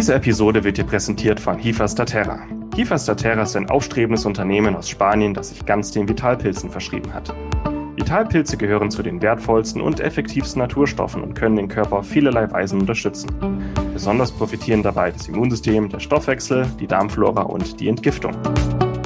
Diese Episode wird dir präsentiert von Hifa Statera. Hifa Statera ist ein aufstrebendes Unternehmen aus Spanien, das sich ganz den Vitalpilzen verschrieben hat. Vitalpilze gehören zu den wertvollsten und effektivsten Naturstoffen und können den Körper auf vielerlei Weisen unterstützen. Besonders profitieren dabei das Immunsystem, der Stoffwechsel, die Darmflora und die Entgiftung.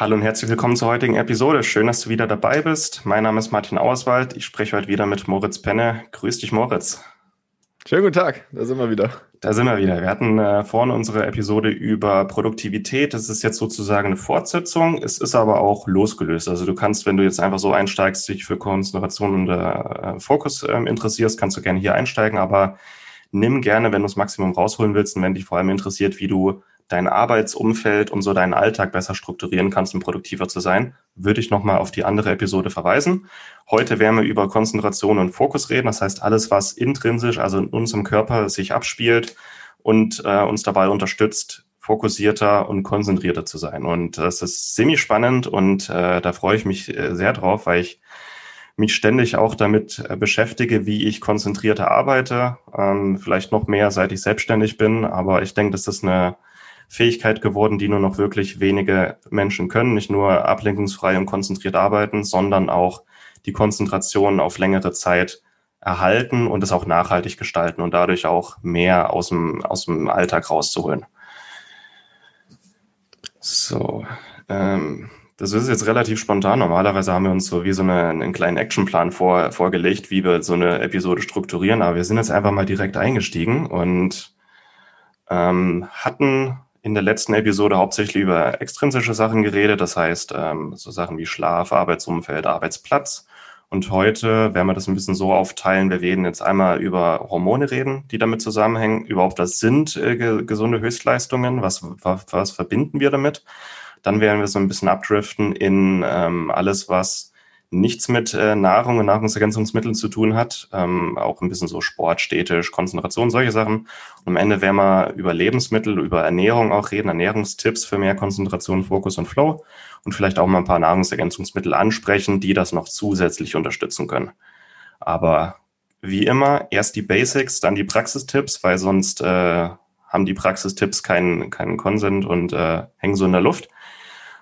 Hallo und herzlich willkommen zur heutigen Episode. Schön, dass du wieder dabei bist. Mein Name ist Martin Auerswald. Ich spreche heute wieder mit Moritz Penne. Grüß dich, Moritz. Schönen guten Tag, da sind wir wieder. Da sind wir wieder. Wir hatten äh, vorhin unsere Episode über Produktivität. Das ist jetzt sozusagen eine Fortsetzung. Es ist aber auch losgelöst. Also du kannst, wenn du jetzt einfach so einsteigst, dich für Konzentration und äh, Fokus äh, interessierst, kannst du gerne hier einsteigen. Aber nimm gerne, wenn du das Maximum rausholen willst und wenn dich vor allem interessiert, wie du dein Arbeitsumfeld und so deinen Alltag besser strukturieren kannst, um produktiver zu sein, würde ich nochmal auf die andere Episode verweisen. Heute werden wir über Konzentration und Fokus reden. Das heißt, alles, was intrinsisch, also in unserem Körper sich abspielt und äh, uns dabei unterstützt, fokussierter und konzentrierter zu sein. Und das ist ziemlich spannend und äh, da freue ich mich äh, sehr drauf, weil ich mich ständig auch damit äh, beschäftige, wie ich konzentrierter arbeite. Ähm, vielleicht noch mehr, seit ich selbstständig bin. Aber ich denke, das ist eine Fähigkeit geworden, die nur noch wirklich wenige Menschen können. Nicht nur ablenkungsfrei und konzentriert arbeiten, sondern auch die Konzentration auf längere Zeit erhalten und es auch nachhaltig gestalten und dadurch auch mehr aus dem, aus dem Alltag rauszuholen. So, ähm, das ist jetzt relativ spontan. Normalerweise haben wir uns so wie so eine, einen kleinen Actionplan vor, vorgelegt, wie wir so eine Episode strukturieren, aber wir sind jetzt einfach mal direkt eingestiegen und ähm, hatten in der letzten Episode hauptsächlich über extrinsische Sachen geredet, das heißt ähm, so Sachen wie Schlaf, Arbeitsumfeld, Arbeitsplatz. Und heute werden wir das ein bisschen so aufteilen. Wir werden jetzt einmal über Hormone reden, die damit zusammenhängen. Überhaupt, was sind äh, gesunde Höchstleistungen? Was, was, was verbinden wir damit? Dann werden wir so ein bisschen abdriften in ähm, alles, was nichts mit äh, Nahrung und Nahrungsergänzungsmitteln zu tun hat. Ähm, auch ein bisschen so Sport, städtisch, Konzentration, solche Sachen. Und am Ende werden wir über Lebensmittel, über Ernährung auch reden, Ernährungstipps für mehr Konzentration, Fokus und Flow und vielleicht auch mal ein paar Nahrungsergänzungsmittel ansprechen, die das noch zusätzlich unterstützen können. Aber wie immer, erst die Basics, dann die Praxistipps, weil sonst äh, haben die Praxistipps keinen, keinen Konsent und äh, hängen so in der Luft.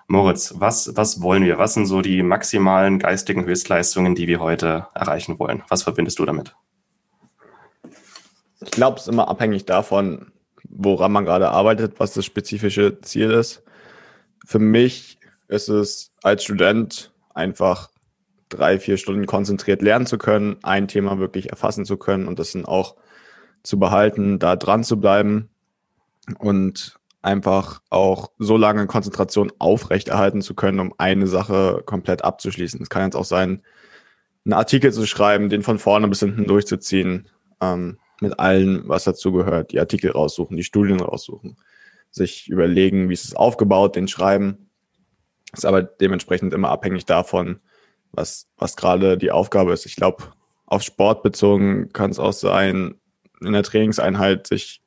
Moritz, was, was wollen wir? Was sind so die maximalen geistigen Höchstleistungen, die wir heute erreichen wollen? Was verbindest du damit? Ich glaube, es ist immer abhängig davon, woran man gerade arbeitet, was das spezifische Ziel ist. Für mich ist es als Student einfach drei, vier Stunden konzentriert lernen zu können, ein Thema wirklich erfassen zu können und das dann auch zu behalten, da dran zu bleiben und einfach auch so lange Konzentration aufrechterhalten zu können, um eine Sache komplett abzuschließen. Es kann jetzt auch sein, einen Artikel zu schreiben, den von vorne bis hinten durchzuziehen, ähm, mit allem, was dazu gehört, die Artikel raussuchen, die Studien raussuchen, sich überlegen, wie ist es aufgebaut, den schreiben. Ist aber dementsprechend immer abhängig davon, was, was gerade die Aufgabe ist. Ich glaube, auf Sport bezogen kann es auch sein, in der Trainingseinheit sich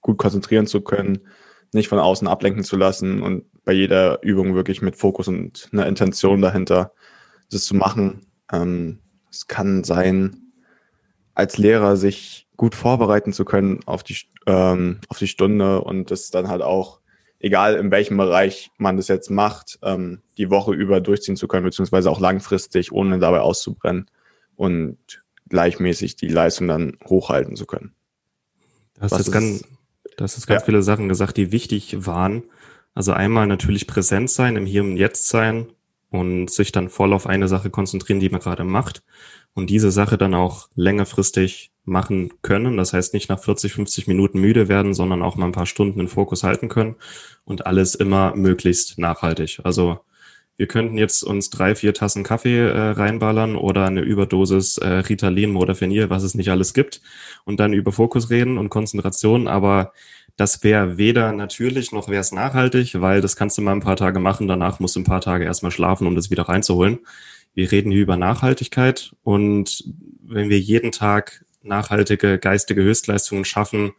gut konzentrieren zu können, nicht von außen ablenken zu lassen und bei jeder Übung wirklich mit Fokus und einer Intention dahinter das zu machen. Ähm, es kann sein, als Lehrer sich gut vorbereiten zu können auf die, ähm, auf die Stunde und das dann halt auch, egal in welchem Bereich man das jetzt macht, ähm, die Woche über durchziehen zu können, beziehungsweise auch langfristig, ohne dabei auszubrennen und gleichmäßig die Leistung dann hochhalten zu können. Das ist ganz, das ist ganz ja. viele Sachen gesagt, die wichtig waren. Also einmal natürlich präsent sein, im Hier und Jetzt sein und sich dann voll auf eine Sache konzentrieren, die man gerade macht und diese Sache dann auch längerfristig machen können. Das heißt nicht nach 40, 50 Minuten müde werden, sondern auch mal ein paar Stunden in Fokus halten können und alles immer möglichst nachhaltig. Also wir könnten jetzt uns drei, vier Tassen Kaffee äh, reinballern oder eine Überdosis äh, Ritalin, Modafinil, was es nicht alles gibt und dann über Fokus reden und Konzentration, aber das wäre weder natürlich noch wäre es nachhaltig, weil das kannst du mal ein paar Tage machen, danach musst du ein paar Tage erstmal schlafen, um das wieder reinzuholen. Wir reden hier über Nachhaltigkeit und wenn wir jeden Tag nachhaltige geistige Höchstleistungen schaffen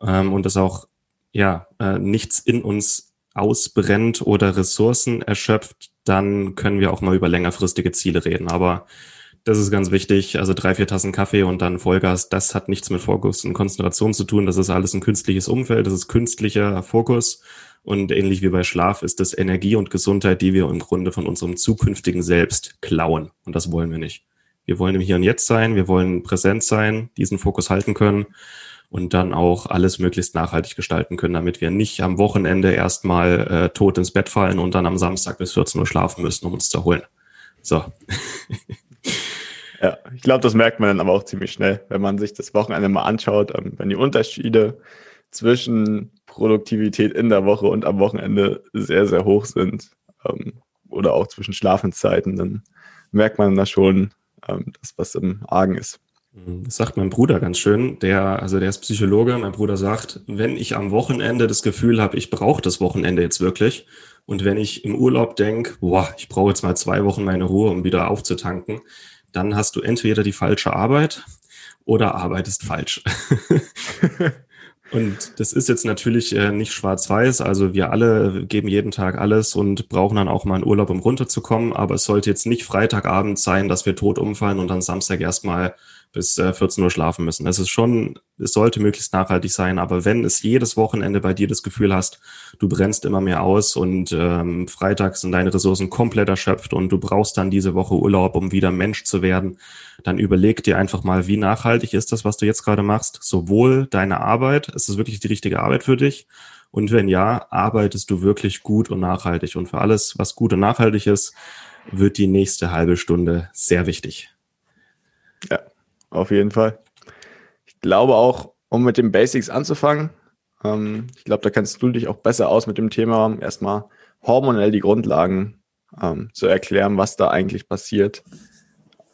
ähm, und das auch ja äh, nichts in uns ausbrennt oder Ressourcen erschöpft, dann können wir auch mal über längerfristige Ziele reden. Aber das ist ganz wichtig. Also drei, vier Tassen Kaffee und dann Vollgas, das hat nichts mit Fokus und Konzentration zu tun. Das ist alles ein künstliches Umfeld, das ist künstlicher Fokus. Und ähnlich wie bei Schlaf ist das Energie und Gesundheit, die wir im Grunde von unserem zukünftigen Selbst klauen. Und das wollen wir nicht. Wir wollen im Hier und Jetzt sein, wir wollen präsent sein, diesen Fokus halten können und dann auch alles möglichst nachhaltig gestalten können, damit wir nicht am Wochenende erstmal äh, tot ins Bett fallen und dann am Samstag bis 14 Uhr schlafen müssen, um uns zu erholen. So. ja, ich glaube, das merkt man dann aber auch ziemlich schnell, wenn man sich das Wochenende mal anschaut, ähm, wenn die Unterschiede zwischen Produktivität in der Woche und am Wochenende sehr, sehr hoch sind ähm, oder auch zwischen Schlafenszeiten, dann merkt man da schon, ähm, dass was im Argen ist. Mhm. Das sagt mein Bruder ganz schön, der, also der ist Psychologe, mein Bruder sagt, wenn ich am Wochenende das Gefühl habe, ich brauche das Wochenende jetzt wirklich und wenn ich im Urlaub denke, boah, ich brauche jetzt mal zwei Wochen meine Ruhe, um wieder aufzutanken, dann hast du entweder die falsche Arbeit oder arbeitest falsch. Und das ist jetzt natürlich äh, nicht schwarz-weiß. Also wir alle geben jeden Tag alles und brauchen dann auch mal einen Urlaub, um runterzukommen. Aber es sollte jetzt nicht Freitagabend sein, dass wir tot umfallen und dann Samstag erstmal bis äh, 14 Uhr schlafen müssen. Es ist schon, es sollte möglichst nachhaltig sein, aber wenn es jedes Wochenende bei dir das Gefühl hast, du brennst immer mehr aus und ähm, Freitag sind deine Ressourcen komplett erschöpft und du brauchst dann diese Woche Urlaub, um wieder Mensch zu werden, dann überleg dir einfach mal, wie nachhaltig ist das, was du jetzt gerade machst, sowohl deine Arbeit, ist es wirklich die richtige Arbeit für dich? Und wenn ja, arbeitest du wirklich gut und nachhaltig. Und für alles, was gut und nachhaltig ist, wird die nächste halbe Stunde sehr wichtig. Ja, auf jeden Fall. Ich glaube auch, um mit den Basics anzufangen, ähm, ich glaube, da kennst du dich auch besser aus mit dem Thema, erstmal hormonell die Grundlagen ähm, zu erklären, was da eigentlich passiert,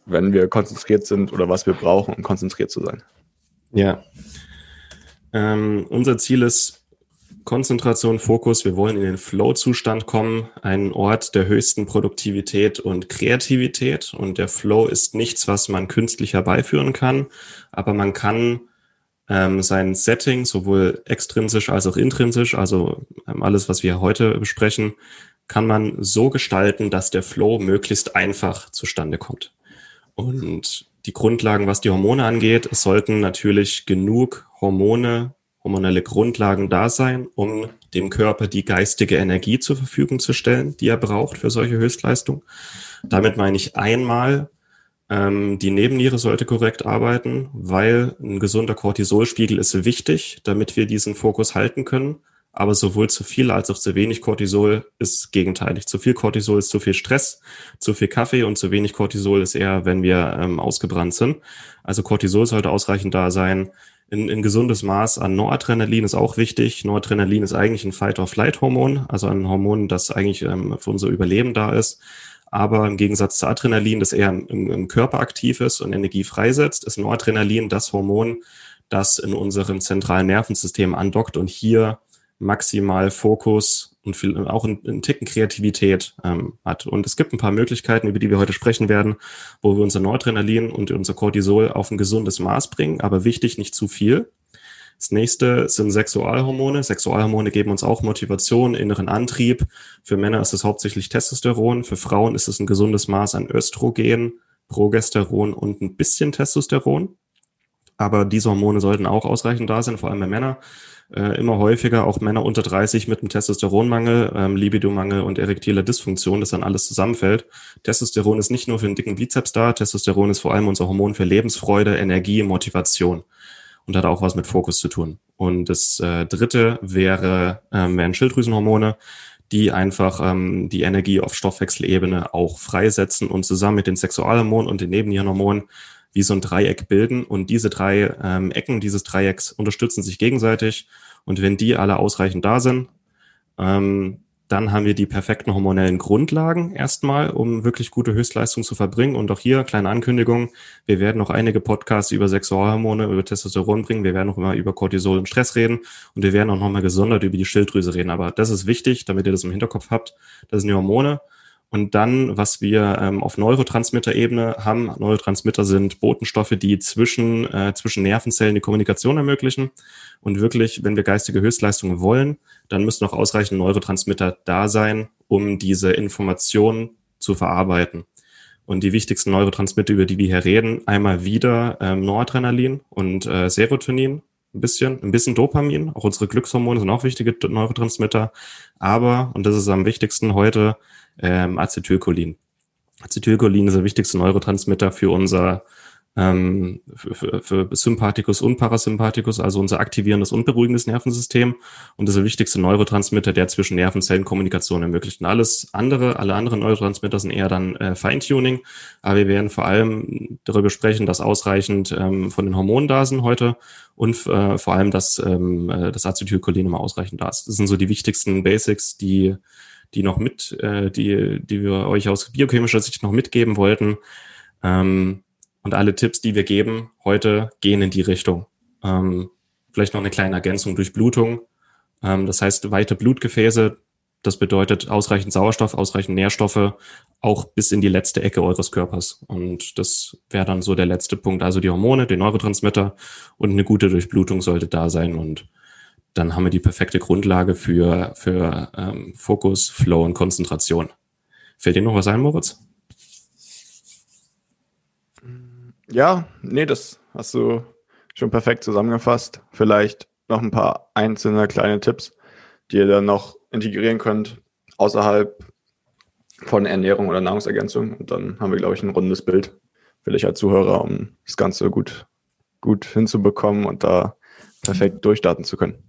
wenn wir konzentriert sind oder was wir brauchen, um konzentriert zu sein. Ja. Ähm, unser Ziel ist, Konzentration, Fokus. Wir wollen in den Flow-Zustand kommen, einen Ort der höchsten Produktivität und Kreativität. Und der Flow ist nichts, was man künstlich herbeiführen kann, aber man kann ähm, sein Setting sowohl extrinsisch als auch intrinsisch, also ähm, alles, was wir heute besprechen, kann man so gestalten, dass der Flow möglichst einfach zustande kommt. Und die Grundlagen, was die Hormone angeht, es sollten natürlich genug Hormone hormonelle Grundlagen da sein, um dem Körper die geistige Energie zur Verfügung zu stellen, die er braucht für solche Höchstleistungen. Damit meine ich einmal, ähm, die Nebenniere sollte korrekt arbeiten, weil ein gesunder Cortisolspiegel ist wichtig, damit wir diesen Fokus halten können. Aber sowohl zu viel als auch zu wenig Cortisol ist gegenteilig. Zu viel Cortisol ist zu viel Stress, zu viel Kaffee und zu wenig Cortisol ist eher, wenn wir ähm, ausgebrannt sind. Also Cortisol sollte ausreichend da sein ein, ein gesundes Maß an Noradrenalin ist auch wichtig. Noradrenalin ist eigentlich ein Fight-or-Flight-Hormon, also ein Hormon, das eigentlich ähm, für unser Überleben da ist. Aber im Gegensatz zu Adrenalin, das eher im, im Körper aktiv ist und Energie freisetzt, ist Noradrenalin das Hormon, das in unserem zentralen Nervensystem andockt und hier maximal Fokus und viel, auch einen, einen Ticken Kreativität ähm, hat. Und es gibt ein paar Möglichkeiten, über die wir heute sprechen werden, wo wir unser Noradrenalin und unser Cortisol auf ein gesundes Maß bringen, aber wichtig, nicht zu viel. Das nächste sind Sexualhormone. Sexualhormone geben uns auch Motivation, inneren Antrieb. Für Männer ist es hauptsächlich Testosteron. Für Frauen ist es ein gesundes Maß an Östrogen, Progesteron und ein bisschen Testosteron. Aber diese Hormone sollten auch ausreichend da sein, vor allem bei Männern. Äh, immer häufiger auch Männer unter 30 mit einem Testosteronmangel, ähm, Libidomangel und erektiler Dysfunktion, das dann alles zusammenfällt. Testosteron ist nicht nur für den dicken Bizeps da, Testosteron ist vor allem unser Hormon für Lebensfreude, Energie, Motivation und hat auch was mit Fokus zu tun. Und das äh, dritte wäre, ähm, wären Schilddrüsenhormone, die einfach ähm, die Energie auf Stoffwechselebene auch freisetzen und zusammen mit den Sexualhormonen und den Nebennierenhormonen wie so ein Dreieck bilden. Und diese drei ähm, Ecken dieses Dreiecks unterstützen sich gegenseitig. Und wenn die alle ausreichend da sind, ähm, dann haben wir die perfekten hormonellen Grundlagen erstmal, um wirklich gute Höchstleistung zu verbringen. Und auch hier, kleine Ankündigung, wir werden noch einige Podcasts über Sexualhormone, über Testosteron bringen. Wir werden noch immer über Cortisol und Stress reden. Und wir werden auch nochmal gesondert über die Schilddrüse reden. Aber das ist wichtig, damit ihr das im Hinterkopf habt. Das sind die Hormone. Und dann, was wir ähm, auf Neurotransmitter-Ebene haben, Neurotransmitter sind Botenstoffe, die zwischen, äh, zwischen Nervenzellen die Kommunikation ermöglichen. Und wirklich, wenn wir geistige Höchstleistungen wollen, dann müssen auch ausreichend Neurotransmitter da sein, um diese Informationen zu verarbeiten. Und die wichtigsten Neurotransmitter, über die wir hier reden, einmal wieder ähm, Noradrenalin und äh, Serotonin, ein bisschen, ein bisschen Dopamin. Auch unsere Glückshormone sind auch wichtige Neurotransmitter. Aber, und das ist am wichtigsten heute, ähm, Acetylcholin. Acetylcholin ist der wichtigste Neurotransmitter für unser ähm, für, für, für Sympathikus und Parasympathikus, also unser aktivierendes und beruhigendes Nervensystem. Und das ist der wichtigste Neurotransmitter, der zwischen Nervenzellen Kommunikation ermöglicht. Und alles andere, alle anderen Neurotransmitter sind eher dann äh, Feintuning. Aber wir werden vor allem darüber sprechen, dass ausreichend ähm, von den Hormonen da sind heute und äh, vor allem, dass ähm, äh, das Acetylcholin immer ausreichend da ist. Das sind so die wichtigsten Basics, die die noch mit, äh, die, die wir euch aus biochemischer Sicht noch mitgeben wollten. Ähm, und alle Tipps, die wir geben heute, gehen in die Richtung. Ähm, vielleicht noch eine kleine Ergänzung durch Blutung. Ähm, das heißt, weite Blutgefäße, das bedeutet ausreichend Sauerstoff, ausreichend Nährstoffe, auch bis in die letzte Ecke eures Körpers. Und das wäre dann so der letzte Punkt. Also die Hormone, die Neurotransmitter und eine gute Durchblutung sollte da sein. Und dann haben wir die perfekte Grundlage für, für ähm, Fokus, Flow und Konzentration. Fällt dir noch was ein, Moritz? Ja, nee, das hast du schon perfekt zusammengefasst. Vielleicht noch ein paar einzelne kleine Tipps, die ihr dann noch integrieren könnt außerhalb von Ernährung oder Nahrungsergänzung. Und dann haben wir, glaube ich, ein rundes Bild für dich als Zuhörer, um das Ganze gut, gut hinzubekommen und da perfekt durchstarten zu können.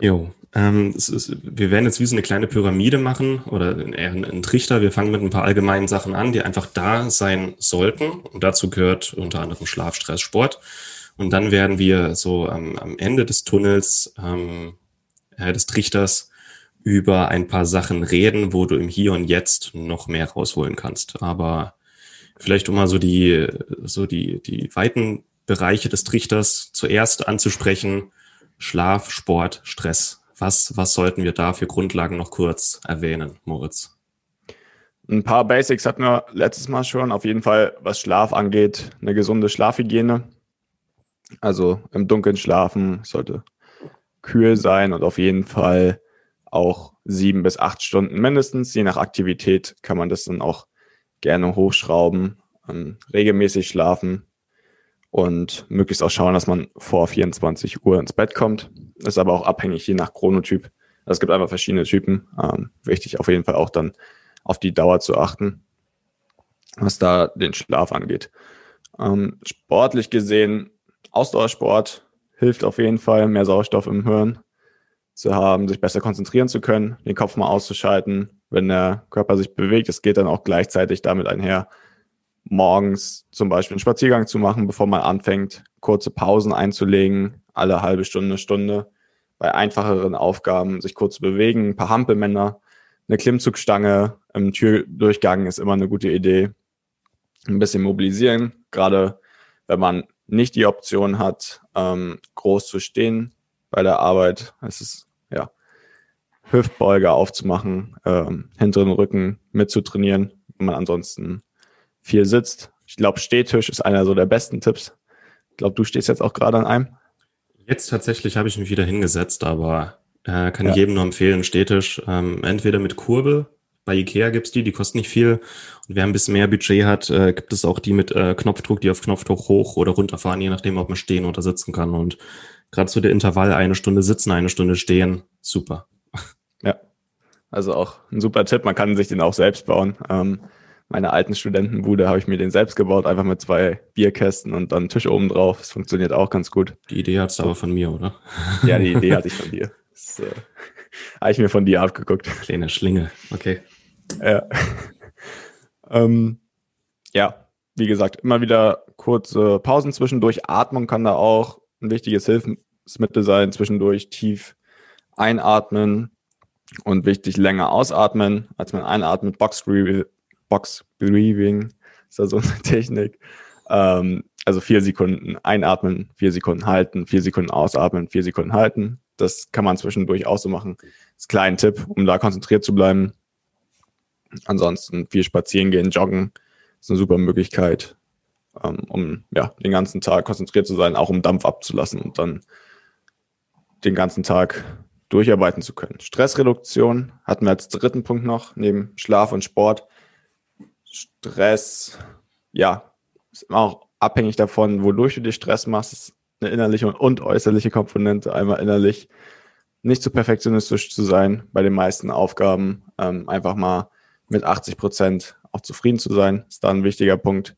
Jo, ähm, ist, wir werden jetzt wie so eine kleine Pyramide machen oder eher einen Trichter. Wir fangen mit ein paar allgemeinen Sachen an, die einfach da sein sollten. Und dazu gehört unter anderem Schlaf, Stress, Sport. Und dann werden wir so am, am Ende des Tunnels ähm, äh, des Trichters über ein paar Sachen reden, wo du im Hier und Jetzt noch mehr rausholen kannst. Aber vielleicht um mal so die, so die, die weiten Bereiche des Trichters zuerst anzusprechen, Schlaf, Sport, Stress. Was, was sollten wir da für Grundlagen noch kurz erwähnen, Moritz? Ein paar Basics hatten wir letztes Mal schon. Auf jeden Fall, was Schlaf angeht, eine gesunde Schlafhygiene. Also im Dunkeln schlafen sollte kühl sein und auf jeden Fall auch sieben bis acht Stunden mindestens. Je nach Aktivität kann man das dann auch gerne hochschrauben. Regelmäßig schlafen und möglichst auch schauen, dass man vor 24 Uhr ins Bett kommt. Ist aber auch abhängig je nach Chronotyp. Es gibt einfach verschiedene Typen. Ähm, wichtig auf jeden Fall auch dann auf die Dauer zu achten, was da den Schlaf angeht. Ähm, sportlich gesehen, Ausdauersport hilft auf jeden Fall, mehr Sauerstoff im Hirn zu haben, sich besser konzentrieren zu können, den Kopf mal auszuschalten, wenn der Körper sich bewegt. Es geht dann auch gleichzeitig damit einher, morgens zum Beispiel einen Spaziergang zu machen, bevor man anfängt, kurze Pausen einzulegen, alle halbe Stunde, Stunde. Bei einfacheren Aufgaben sich kurz zu bewegen, ein paar Hampelmänner, eine Klimmzugstange im Türdurchgang ist immer eine gute Idee. Ein bisschen mobilisieren, gerade wenn man nicht die Option hat, ähm, groß zu stehen, bei der Arbeit. Es ist, ja, Hüftbeuge aufzumachen, ähm, hinteren Rücken mitzutrainieren, wenn man ansonsten viel sitzt. Ich glaube, Stehtisch ist einer so der besten Tipps. Ich glaube, du stehst jetzt auch gerade an einem. Jetzt tatsächlich habe ich mich wieder hingesetzt, aber äh, kann ja. jedem nur empfehlen, Stehtisch, ähm, entweder mit Kurbel, bei Ikea gibt's die, die kosten nicht viel. Und wer ein bisschen mehr Budget hat, äh, gibt es auch die mit äh, Knopfdruck, die auf Knopfdruck hoch oder runterfahren, je nachdem, ob man stehen oder sitzen kann. Und gerade so der Intervall, eine Stunde sitzen, eine Stunde stehen, super. Ja, also auch ein super Tipp. Man kann sich den auch selbst bauen. Ähm, meine alten Studentenbude habe ich mir den selbst gebaut, einfach mit zwei Bierkästen und dann Tisch oben drauf. Das funktioniert auch ganz gut. Die Idee hat's aber von mir, oder? Ja, die Idee hatte ich von dir. Das äh, habe ich mir von dir abgeguckt. Kleine Schlinge, okay. Ja. ähm, ja, wie gesagt, immer wieder kurze Pausen zwischendurch. Atmung kann da auch ein wichtiges Hilfsmittel sein. Zwischendurch tief einatmen und wichtig länger ausatmen, als man einatmet. Box, Box Breathing ist da so eine Technik. Ähm, also vier Sekunden einatmen, vier Sekunden halten, vier Sekunden ausatmen, vier Sekunden halten. Das kann man zwischendurch auch so machen. Das ist ein kleiner Tipp, um da konzentriert zu bleiben. Ansonsten viel spazieren gehen, joggen ist eine super Möglichkeit, ähm, um ja, den ganzen Tag konzentriert zu sein, auch um Dampf abzulassen und dann den ganzen Tag durcharbeiten zu können. Stressreduktion hatten wir als dritten Punkt noch, neben Schlaf und Sport. Stress, ja, ist immer auch abhängig davon, wodurch du dir Stress machst. Ist eine innerliche und äußerliche Komponente. Einmal innerlich nicht zu so perfektionistisch zu sein bei den meisten Aufgaben. Ähm, einfach mal mit 80 Prozent auch zufrieden zu sein, ist da ein wichtiger Punkt.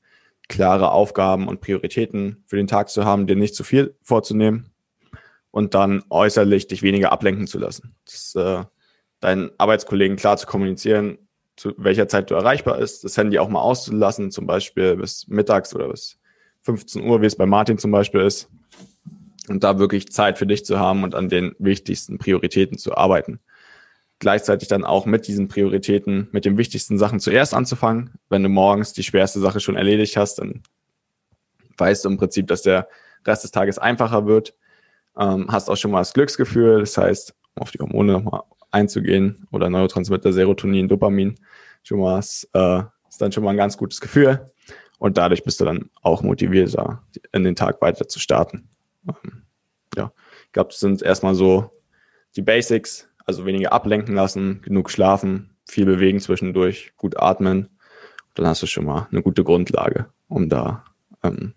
Klare Aufgaben und Prioritäten für den Tag zu haben, dir nicht zu viel vorzunehmen und dann äußerlich dich weniger ablenken zu lassen. Das, äh, deinen Arbeitskollegen klar zu kommunizieren, zu welcher Zeit du erreichbar ist, das Handy auch mal auszulassen, zum Beispiel bis mittags oder bis 15 Uhr, wie es bei Martin zum Beispiel ist. Und da wirklich Zeit für dich zu haben und an den wichtigsten Prioritäten zu arbeiten gleichzeitig dann auch mit diesen Prioritäten, mit den wichtigsten Sachen zuerst anzufangen. Wenn du morgens die schwerste Sache schon erledigt hast, dann weißt du im Prinzip, dass der Rest des Tages einfacher wird. Ähm, hast auch schon mal das Glücksgefühl, das heißt, um auf die Hormone nochmal einzugehen oder Neurotransmitter, Serotonin, Dopamin, schon mal ist, äh, ist dann schon mal ein ganz gutes Gefühl. Und dadurch bist du dann auch motivierter, in den Tag weiter zu starten. Ähm, ja, ich glaube, das sind erstmal so die Basics, also weniger ablenken lassen, genug schlafen, viel bewegen zwischendurch, gut atmen. Dann hast du schon mal eine gute Grundlage, um da ähm,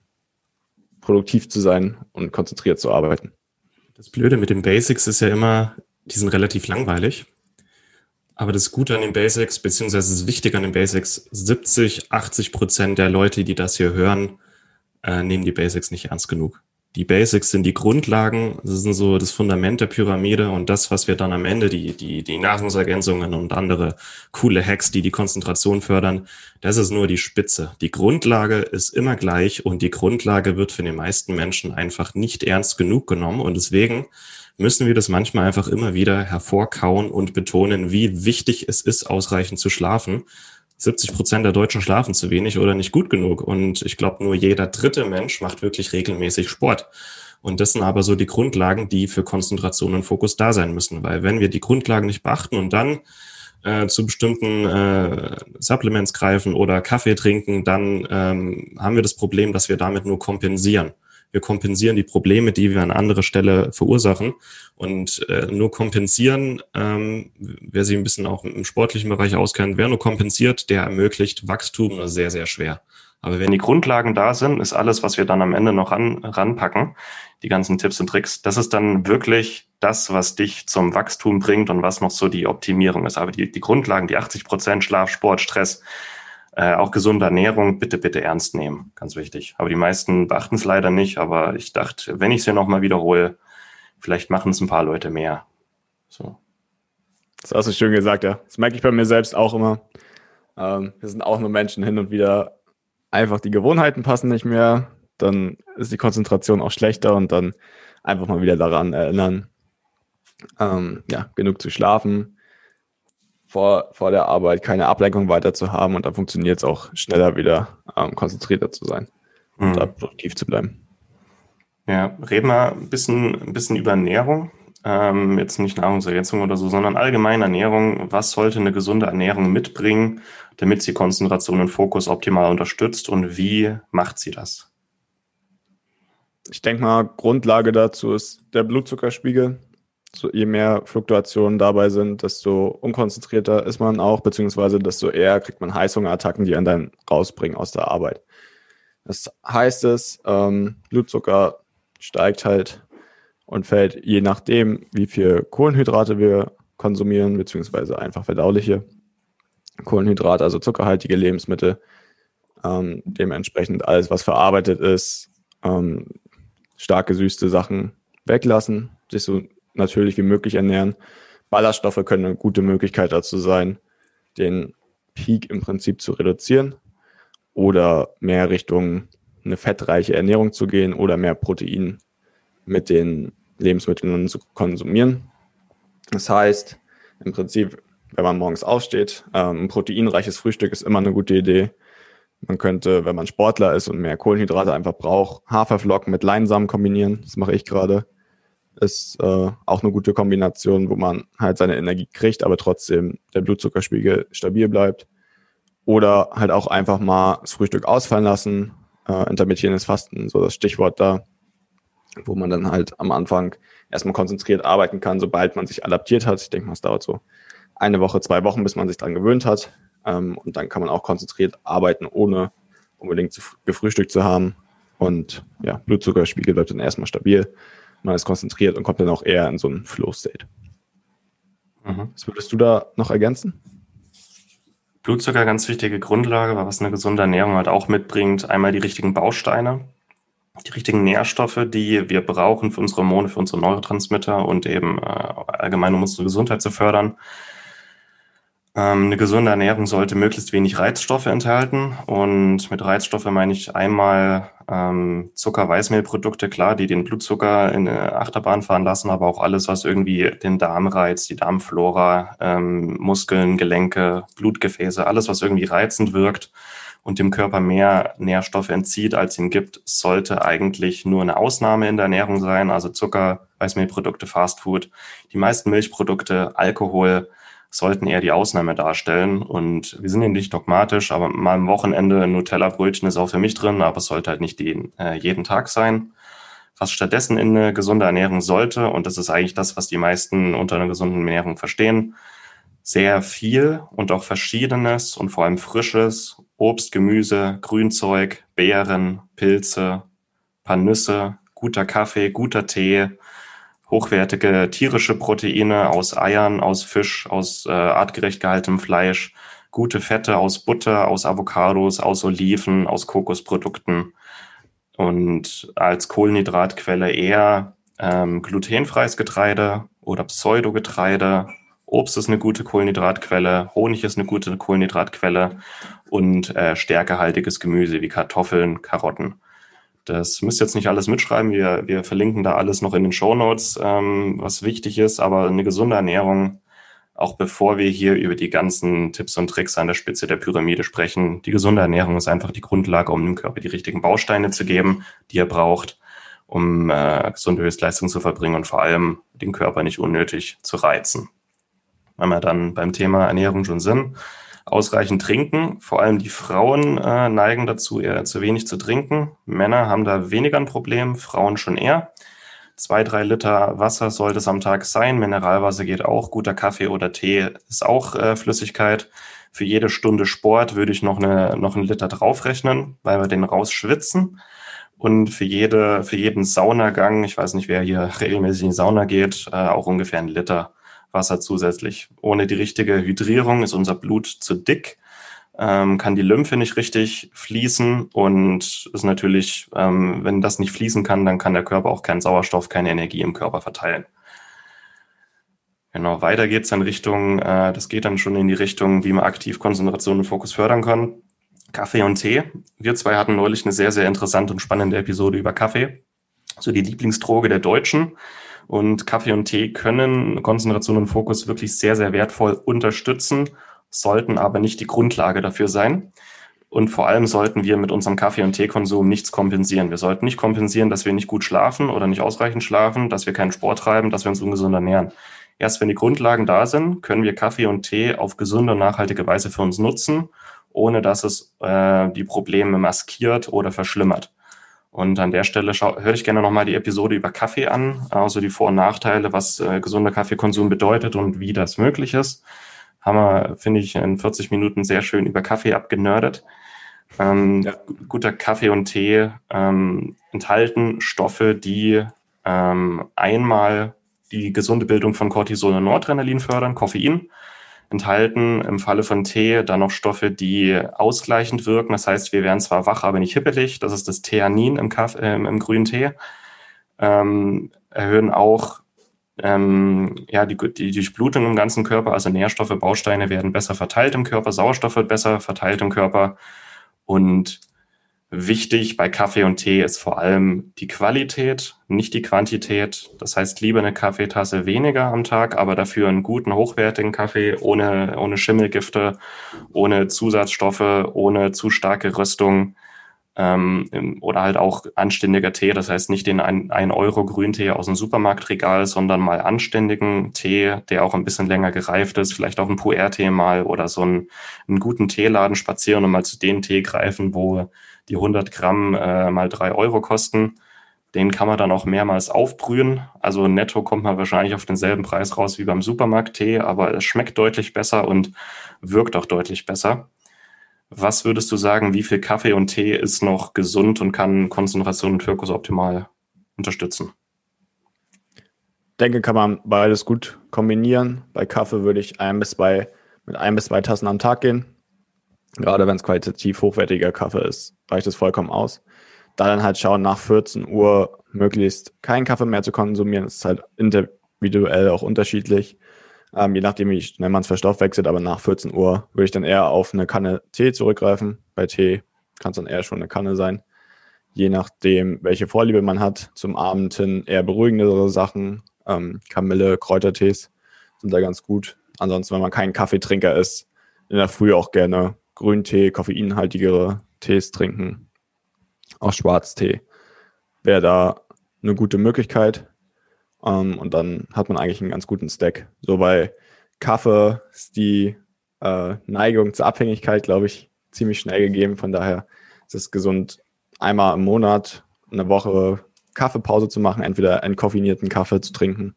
produktiv zu sein und konzentriert zu arbeiten. Das Blöde mit den Basics ist ja immer, die sind relativ langweilig. Aber das Gute an den Basics, beziehungsweise das Wichtige an den Basics, 70, 80 Prozent der Leute, die das hier hören, äh, nehmen die Basics nicht ernst genug die Basics sind die Grundlagen, das sind so das Fundament der Pyramide und das, was wir dann am Ende, die, die, die Nahrungsergänzungen und andere coole Hacks, die die Konzentration fördern, das ist nur die Spitze. Die Grundlage ist immer gleich und die Grundlage wird für den meisten Menschen einfach nicht ernst genug genommen und deswegen müssen wir das manchmal einfach immer wieder hervorkauen und betonen, wie wichtig es ist, ausreichend zu schlafen 70 Prozent der Deutschen schlafen zu wenig oder nicht gut genug. Und ich glaube, nur jeder dritte Mensch macht wirklich regelmäßig Sport. Und das sind aber so die Grundlagen, die für Konzentration und Fokus da sein müssen. Weil wenn wir die Grundlagen nicht beachten und dann äh, zu bestimmten äh, Supplements greifen oder Kaffee trinken, dann ähm, haben wir das Problem, dass wir damit nur kompensieren. Wir kompensieren die Probleme, die wir an anderer Stelle verursachen. Und äh, nur kompensieren, ähm, wer sich ein bisschen auch im sportlichen Bereich auskennt, wer nur kompensiert, der ermöglicht Wachstum sehr, sehr schwer. Aber wenn die Grundlagen da sind, ist alles, was wir dann am Ende noch ran, ranpacken, die ganzen Tipps und Tricks, das ist dann wirklich das, was dich zum Wachstum bringt und was noch so die Optimierung ist. Aber die, die Grundlagen, die 80 Prozent Schlaf, Sport, Stress, äh, auch gesunde Ernährung bitte, bitte ernst nehmen. Ganz wichtig. Aber die meisten beachten es leider nicht. Aber ich dachte, wenn ich es hier nochmal wiederhole, vielleicht machen es ein paar Leute mehr. So. Das hast du schön gesagt, ja. Das merke ich bei mir selbst auch immer. Ähm, wir sind auch nur Menschen hin und wieder einfach die Gewohnheiten passen nicht mehr. Dann ist die Konzentration auch schlechter und dann einfach mal wieder daran erinnern, ähm, ja, genug zu schlafen, vor, vor der Arbeit keine Ablenkung weiter zu haben und dann funktioniert es auch schneller wieder, ähm, konzentrierter zu sein mhm. und da produktiv zu bleiben. Ja, reden wir ein bisschen, ein bisschen über Ernährung. Ähm, jetzt nicht Nahrungsergänzung oder so, sondern allgemeine Ernährung. Was sollte eine gesunde Ernährung mitbringen, damit sie Konzentration und Fokus optimal unterstützt und wie macht sie das? Ich denke mal, Grundlage dazu ist der Blutzuckerspiegel. So, je mehr Fluktuationen dabei sind, desto unkonzentrierter ist man auch, beziehungsweise desto eher kriegt man Heißhungerattacken, die einen dann rausbringen aus der Arbeit. Das heißt es, ähm, Blutzucker steigt halt und fällt je nachdem, wie viel Kohlenhydrate wir konsumieren, beziehungsweise einfach verdauliche Kohlenhydrate, also zuckerhaltige Lebensmittel, ähm, dementsprechend alles, was verarbeitet ist, ähm, stark gesüßte Sachen weglassen, sich so natürlich wie möglich ernähren. Ballaststoffe können eine gute Möglichkeit dazu sein, den Peak im Prinzip zu reduzieren oder mehr Richtung eine fettreiche Ernährung zu gehen oder mehr Protein mit den Lebensmitteln zu konsumieren. Das heißt, im Prinzip, wenn man morgens aufsteht, ähm, ein proteinreiches Frühstück ist immer eine gute Idee. Man könnte, wenn man Sportler ist und mehr Kohlenhydrate einfach braucht, Haferflocken mit Leinsamen kombinieren. Das mache ich gerade. Ist äh, auch eine gute Kombination, wo man halt seine Energie kriegt, aber trotzdem der Blutzuckerspiegel stabil bleibt. Oder halt auch einfach mal das Frühstück ausfallen lassen. Äh, intermittierendes Fasten, so das Stichwort da, wo man dann halt am Anfang erstmal konzentriert arbeiten kann, sobald man sich adaptiert hat. Ich denke mal, es dauert so eine Woche, zwei Wochen, bis man sich dran gewöhnt hat. Ähm, und dann kann man auch konzentriert arbeiten, ohne unbedingt zu, gefrühstückt zu haben. Und ja, Blutzuckerspiegel bleibt dann erstmal stabil. Man ist konzentriert und kommt dann auch eher in so einen Flow-State. Mhm. Was würdest du da noch ergänzen? Blutzucker ganz wichtige Grundlage, was eine gesunde Ernährung halt auch mitbringt. Einmal die richtigen Bausteine, die richtigen Nährstoffe, die wir brauchen für unsere Hormone, für unsere Neurotransmitter und eben äh, allgemein, um unsere Gesundheit zu fördern. Ähm, eine gesunde Ernährung sollte möglichst wenig Reizstoffe enthalten. Und mit Reizstoffe meine ich einmal ähm, Zucker, Weißmehlprodukte, klar, die den Blutzucker in eine Achterbahn fahren lassen, aber auch alles, was irgendwie den Darm reizt, die Darmflora, ähm, Muskeln, Gelenke, Blutgefäße, alles, was irgendwie reizend wirkt und dem Körper mehr Nährstoffe entzieht, als ihm gibt, sollte eigentlich nur eine Ausnahme in der Ernährung sein. Also Zucker, Weißmehlprodukte, Fastfood, die meisten Milchprodukte, Alkohol, sollten eher die Ausnahme darstellen. Und wir sind ja nicht dogmatisch, aber mal am Wochenende ein Nutella-Brötchen ist auch für mich drin, aber es sollte halt nicht den, äh, jeden Tag sein. Was stattdessen in eine gesunde Ernährung sollte, und das ist eigentlich das, was die meisten unter einer gesunden Ernährung verstehen, sehr viel und auch verschiedenes und vor allem frisches Obst, Gemüse, Grünzeug, Beeren, Pilze, paar Nüsse, guter Kaffee, guter Tee, hochwertige tierische Proteine aus Eiern, aus Fisch, aus äh, artgerecht gehaltenem Fleisch, gute Fette aus Butter, aus Avocados, aus Oliven, aus Kokosprodukten und als Kohlenhydratquelle eher ähm, glutenfreies Getreide oder Pseudogetreide. Obst ist eine gute Kohlenhydratquelle, Honig ist eine gute Kohlenhydratquelle und äh, stärkehaltiges Gemüse wie Kartoffeln, Karotten. Das müsst ihr jetzt nicht alles mitschreiben. Wir, wir verlinken da alles noch in den Show Notes, ähm, was wichtig ist. Aber eine gesunde Ernährung, auch bevor wir hier über die ganzen Tipps und Tricks an der Spitze der Pyramide sprechen, die gesunde Ernährung ist einfach die Grundlage, um dem Körper die richtigen Bausteine zu geben, die er braucht, um äh, gesunde Höchstleistung zu verbringen und vor allem den Körper nicht unnötig zu reizen. Wenn wir dann beim Thema Ernährung schon sind, ausreichend trinken. Vor allem die Frauen äh, neigen dazu, eher zu wenig zu trinken. Männer haben da weniger ein Problem, Frauen schon eher. Zwei, drei Liter Wasser sollte es am Tag sein. Mineralwasser geht auch. Guter Kaffee oder Tee ist auch äh, Flüssigkeit. Für jede Stunde Sport würde ich noch, eine, noch einen Liter draufrechnen, weil wir den rausschwitzen. Und für, jede, für jeden Saunagang, ich weiß nicht, wer hier regelmäßig in die Sauna geht, äh, auch ungefähr einen Liter. Wasser zusätzlich. Ohne die richtige Hydrierung ist unser Blut zu dick, ähm, kann die Lymphe nicht richtig fließen und ist natürlich, ähm, wenn das nicht fließen kann, dann kann der Körper auch keinen Sauerstoff, keine Energie im Körper verteilen. Genau, weiter geht's dann Richtung, äh, das geht dann schon in die Richtung, wie man aktiv Konzentration und Fokus fördern kann. Kaffee und Tee. Wir zwei hatten neulich eine sehr, sehr interessante und spannende Episode über Kaffee. So die Lieblingsdroge der Deutschen. Und Kaffee und Tee können Konzentration und Fokus wirklich sehr, sehr wertvoll unterstützen, sollten aber nicht die Grundlage dafür sein. Und vor allem sollten wir mit unserem Kaffee- und Teekonsum nichts kompensieren. Wir sollten nicht kompensieren, dass wir nicht gut schlafen oder nicht ausreichend schlafen, dass wir keinen Sport treiben, dass wir uns ungesund ernähren. Erst wenn die Grundlagen da sind, können wir Kaffee und Tee auf gesunde und nachhaltige Weise für uns nutzen, ohne dass es äh, die Probleme maskiert oder verschlimmert. Und an der Stelle höre ich gerne nochmal die Episode über Kaffee an, also die Vor- und Nachteile, was äh, gesunder Kaffeekonsum bedeutet und wie das möglich ist. Haben wir, finde ich, in 40 Minuten sehr schön über Kaffee abgenördet. Ähm, ja. Guter Kaffee und Tee ähm, enthalten Stoffe, die ähm, einmal die gesunde Bildung von Cortisol und Noradrenalin fördern, Koffein, enthalten im Falle von Tee dann noch Stoffe, die ausgleichend wirken. Das heißt, wir werden zwar wach, aber nicht hippelig. Das ist das Theanin im, Kaffee, äh, im grünen Tee. Ähm, erhöhen auch ähm, ja, die, die Durchblutung im ganzen Körper, also Nährstoffe, Bausteine werden besser verteilt im Körper, Sauerstoff wird besser verteilt im Körper und Wichtig bei Kaffee und Tee ist vor allem die Qualität, nicht die Quantität. Das heißt, lieber eine Kaffeetasse weniger am Tag, aber dafür einen guten, hochwertigen Kaffee ohne, ohne Schimmelgifte, ohne Zusatzstoffe, ohne zu starke Röstung ähm, oder halt auch anständiger Tee. Das heißt, nicht den 1 Euro Grüntee aus dem Supermarktregal, sondern mal anständigen Tee, der auch ein bisschen länger gereift ist. Vielleicht auch ein Puer-Tee mal oder so einen, einen guten Teeladen spazieren und mal zu dem Tee greifen, wo die 100 Gramm äh, mal drei Euro kosten. Den kann man dann auch mehrmals aufbrühen. Also netto kommt man wahrscheinlich auf denselben Preis raus wie beim Supermarkt-Tee, aber es schmeckt deutlich besser und wirkt auch deutlich besser. Was würdest du sagen, wie viel Kaffee und Tee ist noch gesund und kann Konzentration und Fokus optimal unterstützen? denke, kann man beides gut kombinieren. Bei Kaffee würde ich ein bis zwei, mit ein bis zwei Tassen am Tag gehen. Gerade wenn es qualitativ hochwertiger Kaffee ist, reicht es vollkommen aus. Da dann halt schauen, nach 14 Uhr möglichst keinen Kaffee mehr zu konsumieren. Ist halt individuell auch unterschiedlich, ähm, je nachdem, wie schnell man es verstoffwechselt. Aber nach 14 Uhr würde ich dann eher auf eine Kanne Tee zurückgreifen. Bei Tee kann es dann eher schon eine Kanne sein. Je nachdem, welche Vorliebe man hat. Zum Abend hin eher beruhigendere Sachen. Ähm, Kamille, Kräutertees sind da ganz gut. Ansonsten, wenn man kein Kaffeetrinker ist, in der Früh auch gerne Grüntee, koffeinhaltigere Tees trinken. Auch Schwarztee wäre da eine gute Möglichkeit. Ähm, und dann hat man eigentlich einen ganz guten Stack. So bei Kaffee ist die äh, Neigung zur Abhängigkeit, glaube ich, ziemlich schnell gegeben. Von daher ist es gesund, einmal im Monat eine Woche Kaffeepause zu machen, entweder entkoffinierten Kaffee zu trinken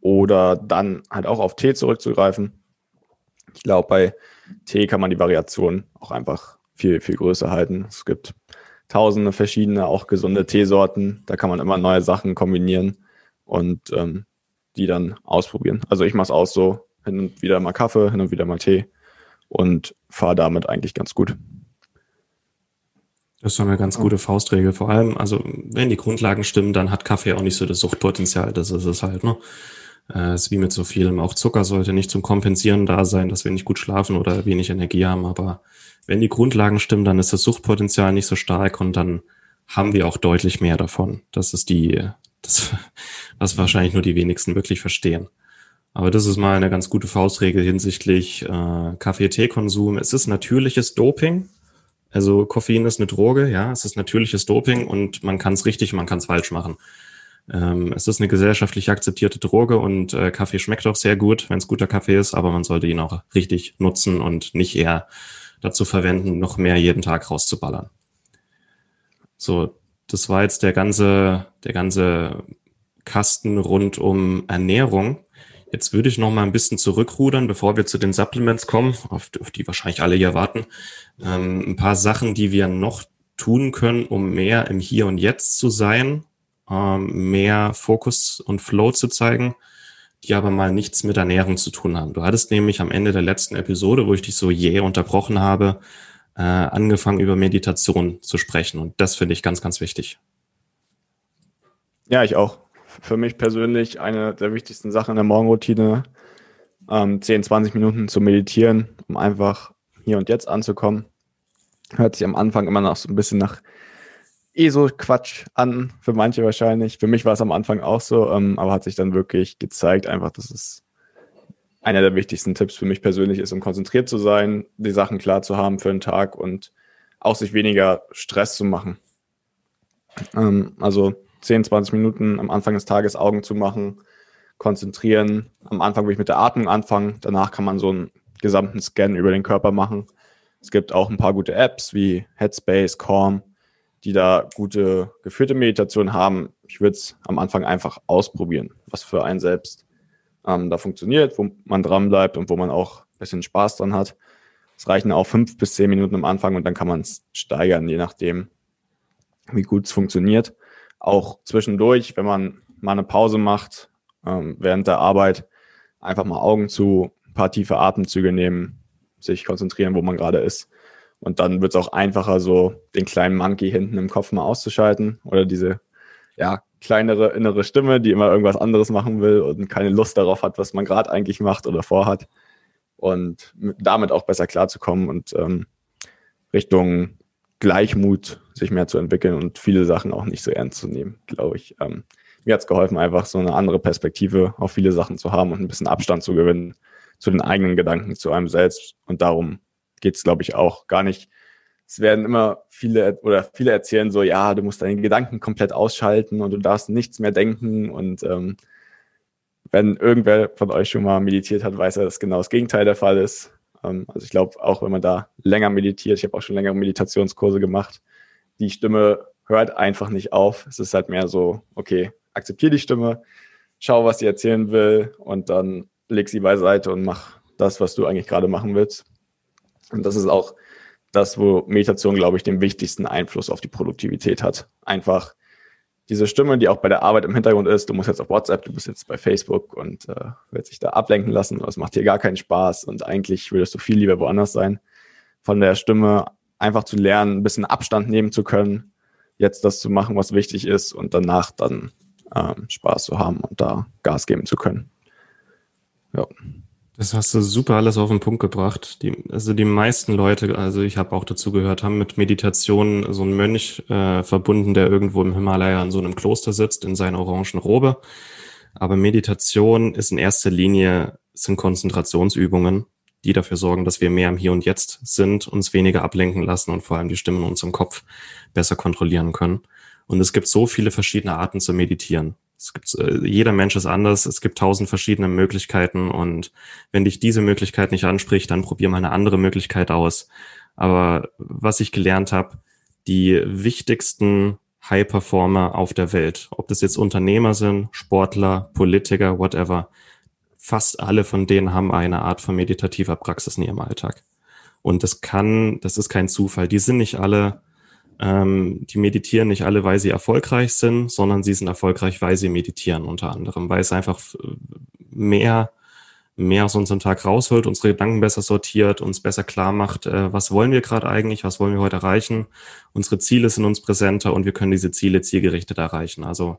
oder dann halt auch auf Tee zurückzugreifen. Ich glaube, bei Tee kann man die Variation auch einfach viel, viel größer halten. Es gibt tausende verschiedene, auch gesunde Teesorten. Da kann man immer neue Sachen kombinieren und ähm, die dann ausprobieren. Also ich mache es auch so, hin und wieder mal Kaffee, hin und wieder mal Tee und fahre damit eigentlich ganz gut. Das ist schon eine ganz gute Faustregel. Vor allem, also wenn die Grundlagen stimmen, dann hat Kaffee auch nicht so das Suchtpotenzial. Das ist es halt, ne? Äh, ist wie mit so vielem. Auch Zucker sollte nicht zum Kompensieren da sein, dass wir nicht gut schlafen oder wenig Energie haben. Aber wenn die Grundlagen stimmen, dann ist das Suchtpotenzial nicht so stark und dann haben wir auch deutlich mehr davon. Das ist die, das, was wahrscheinlich nur die wenigsten wirklich verstehen. Aber das ist mal eine ganz gute Faustregel hinsichtlich äh, Kaffee-Tee-Konsum. Es ist natürliches Doping. Also Koffein ist eine Droge, ja, es ist natürliches Doping und man kann es richtig, man kann es falsch machen. Ähm, es ist eine gesellschaftlich akzeptierte Droge und äh, Kaffee schmeckt auch sehr gut, wenn es guter Kaffee ist, aber man sollte ihn auch richtig nutzen und nicht eher dazu verwenden, noch mehr jeden Tag rauszuballern. So, das war jetzt der ganze, der ganze Kasten rund um Ernährung. Jetzt würde ich noch mal ein bisschen zurückrudern, bevor wir zu den Supplements kommen, auf, auf die wahrscheinlich alle hier warten. Ähm, ein paar Sachen, die wir noch tun können, um mehr im Hier und Jetzt zu sein ähm, mehr Fokus und Flow zu zeigen, die aber mal nichts mit Ernährung zu tun haben. Du hattest nämlich am Ende der letzten Episode, wo ich dich so jäh unterbrochen habe, äh, angefangen über Meditation zu sprechen. Und das finde ich ganz, ganz wichtig. Ja, ich auch. Für mich persönlich eine der wichtigsten Sachen in der Morgenroutine, ähm, 10, 20 Minuten zu meditieren, um einfach hier und jetzt anzukommen. Hört sich am Anfang immer noch so ein bisschen nach eh so Quatsch an, für manche wahrscheinlich. Für mich war es am Anfang auch so, ähm, aber hat sich dann wirklich gezeigt, einfach, dass es einer der wichtigsten Tipps für mich persönlich ist, um konzentriert zu sein, die Sachen klar zu haben für einen Tag und auch sich weniger Stress zu machen. Ähm, also 10, 20 Minuten am Anfang des Tages Augen zu machen, konzentrieren. Am Anfang will ich mit der Atmung anfangen. Danach kann man so einen gesamten Scan über den Körper machen. Es gibt auch ein paar gute Apps wie Headspace, Calm, die da gute geführte Meditation haben. Ich würde es am Anfang einfach ausprobieren, was für einen selbst ähm, da funktioniert, wo man dran bleibt und wo man auch ein bisschen Spaß dran hat. Es reichen auch fünf bis zehn Minuten am Anfang und dann kann man es steigern, je nachdem, wie gut es funktioniert. Auch zwischendurch, wenn man mal eine Pause macht, ähm, während der Arbeit, einfach mal Augen zu, ein paar tiefe Atemzüge nehmen, sich konzentrieren, wo man gerade ist. Und dann wird es auch einfacher, so den kleinen Monkey hinten im Kopf mal auszuschalten oder diese ja, kleinere innere Stimme, die immer irgendwas anderes machen will und keine Lust darauf hat, was man gerade eigentlich macht oder vorhat. Und damit auch besser klarzukommen und ähm, Richtung Gleichmut sich mehr zu entwickeln und viele Sachen auch nicht so ernst zu nehmen, glaube ich. Ähm, mir hat es geholfen, einfach so eine andere Perspektive auf viele Sachen zu haben und ein bisschen Abstand zu gewinnen zu den eigenen Gedanken, zu einem selbst. Und darum geht es, glaube ich, auch gar nicht. Es werden immer viele oder viele erzählen so, ja, du musst deine Gedanken komplett ausschalten und du darfst nichts mehr denken. Und ähm, wenn irgendwer von euch schon mal meditiert hat, weiß er, dass genau das Gegenteil der Fall ist. Ähm, also ich glaube, auch wenn man da länger meditiert, ich habe auch schon längere Meditationskurse gemacht, die Stimme hört einfach nicht auf. Es ist halt mehr so, okay, akzeptiere die Stimme, schau, was sie erzählen will und dann leg sie beiseite und mach das, was du eigentlich gerade machen willst. Und das ist auch das, wo Meditation, glaube ich, den wichtigsten Einfluss auf die Produktivität hat. Einfach diese Stimme, die auch bei der Arbeit im Hintergrund ist, du musst jetzt auf WhatsApp, du bist jetzt bei Facebook und äh, willst dich da ablenken lassen, das macht dir gar keinen Spaß und eigentlich würdest du viel lieber woanders sein. Von der Stimme einfach zu lernen, ein bisschen Abstand nehmen zu können, jetzt das zu machen, was wichtig ist und danach dann ähm, Spaß zu haben und da Gas geben zu können. Ja. Das hast du super alles auf den Punkt gebracht. Die, also die meisten Leute, also ich habe auch dazu gehört, haben mit Meditation so einen Mönch äh, verbunden, der irgendwo im Himalaya in so einem Kloster sitzt, in seiner orangen Robe. Aber Meditation ist in erster Linie, sind Konzentrationsübungen, die dafür sorgen, dass wir mehr im Hier und Jetzt sind, uns weniger ablenken lassen und vor allem die Stimmen in unserem Kopf besser kontrollieren können. Und es gibt so viele verschiedene Arten zu meditieren. Es gibt, äh, jeder Mensch ist anders, es gibt tausend verschiedene Möglichkeiten und wenn dich diese Möglichkeit nicht anspricht, dann probier mal eine andere Möglichkeit aus. Aber was ich gelernt habe, die wichtigsten High-Performer auf der Welt, ob das jetzt Unternehmer sind, Sportler, Politiker, whatever, fast alle von denen haben eine Art von meditativer Praxis in ihrem Alltag. Und das kann, das ist kein Zufall. Die sind nicht alle ähm, die meditieren nicht alle, weil sie erfolgreich sind, sondern sie sind erfolgreich, weil sie meditieren unter anderem, weil es einfach mehr, mehr aus unserem Tag rausholt, unsere Gedanken besser sortiert, uns besser klar macht, äh, was wollen wir gerade eigentlich, was wollen wir heute erreichen. Unsere Ziele sind uns präsenter und wir können diese Ziele zielgerichtet erreichen. Also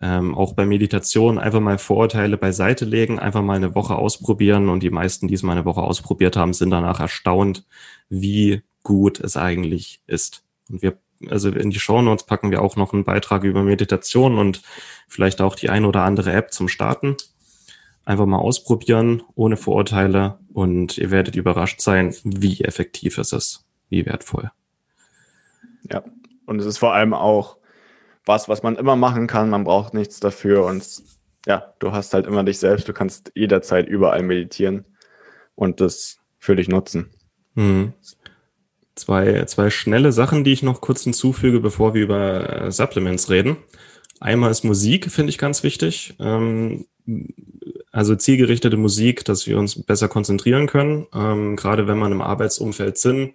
ähm, auch bei Meditation einfach mal Vorurteile beiseite legen, einfach mal eine Woche ausprobieren und die meisten, die es mal eine Woche ausprobiert haben, sind danach erstaunt, wie gut es eigentlich ist. Und wir, also in die Show Notes packen wir auch noch einen Beitrag über Meditation und vielleicht auch die ein oder andere App zum Starten. Einfach mal ausprobieren, ohne Vorurteile und ihr werdet überrascht sein, wie effektiv es ist, wie wertvoll. Ja, und es ist vor allem auch was, was man immer machen kann. Man braucht nichts dafür und ja, du hast halt immer dich selbst. Du kannst jederzeit überall meditieren und das für dich nutzen. Mhm zwei, zwei schnelle Sachen, die ich noch kurz hinzufüge, bevor wir über äh, Supplements reden. Einmal ist Musik, finde ich ganz wichtig. Ähm, also zielgerichtete Musik, dass wir uns besser konzentrieren können. Ähm, gerade wenn man im Arbeitsumfeld sind,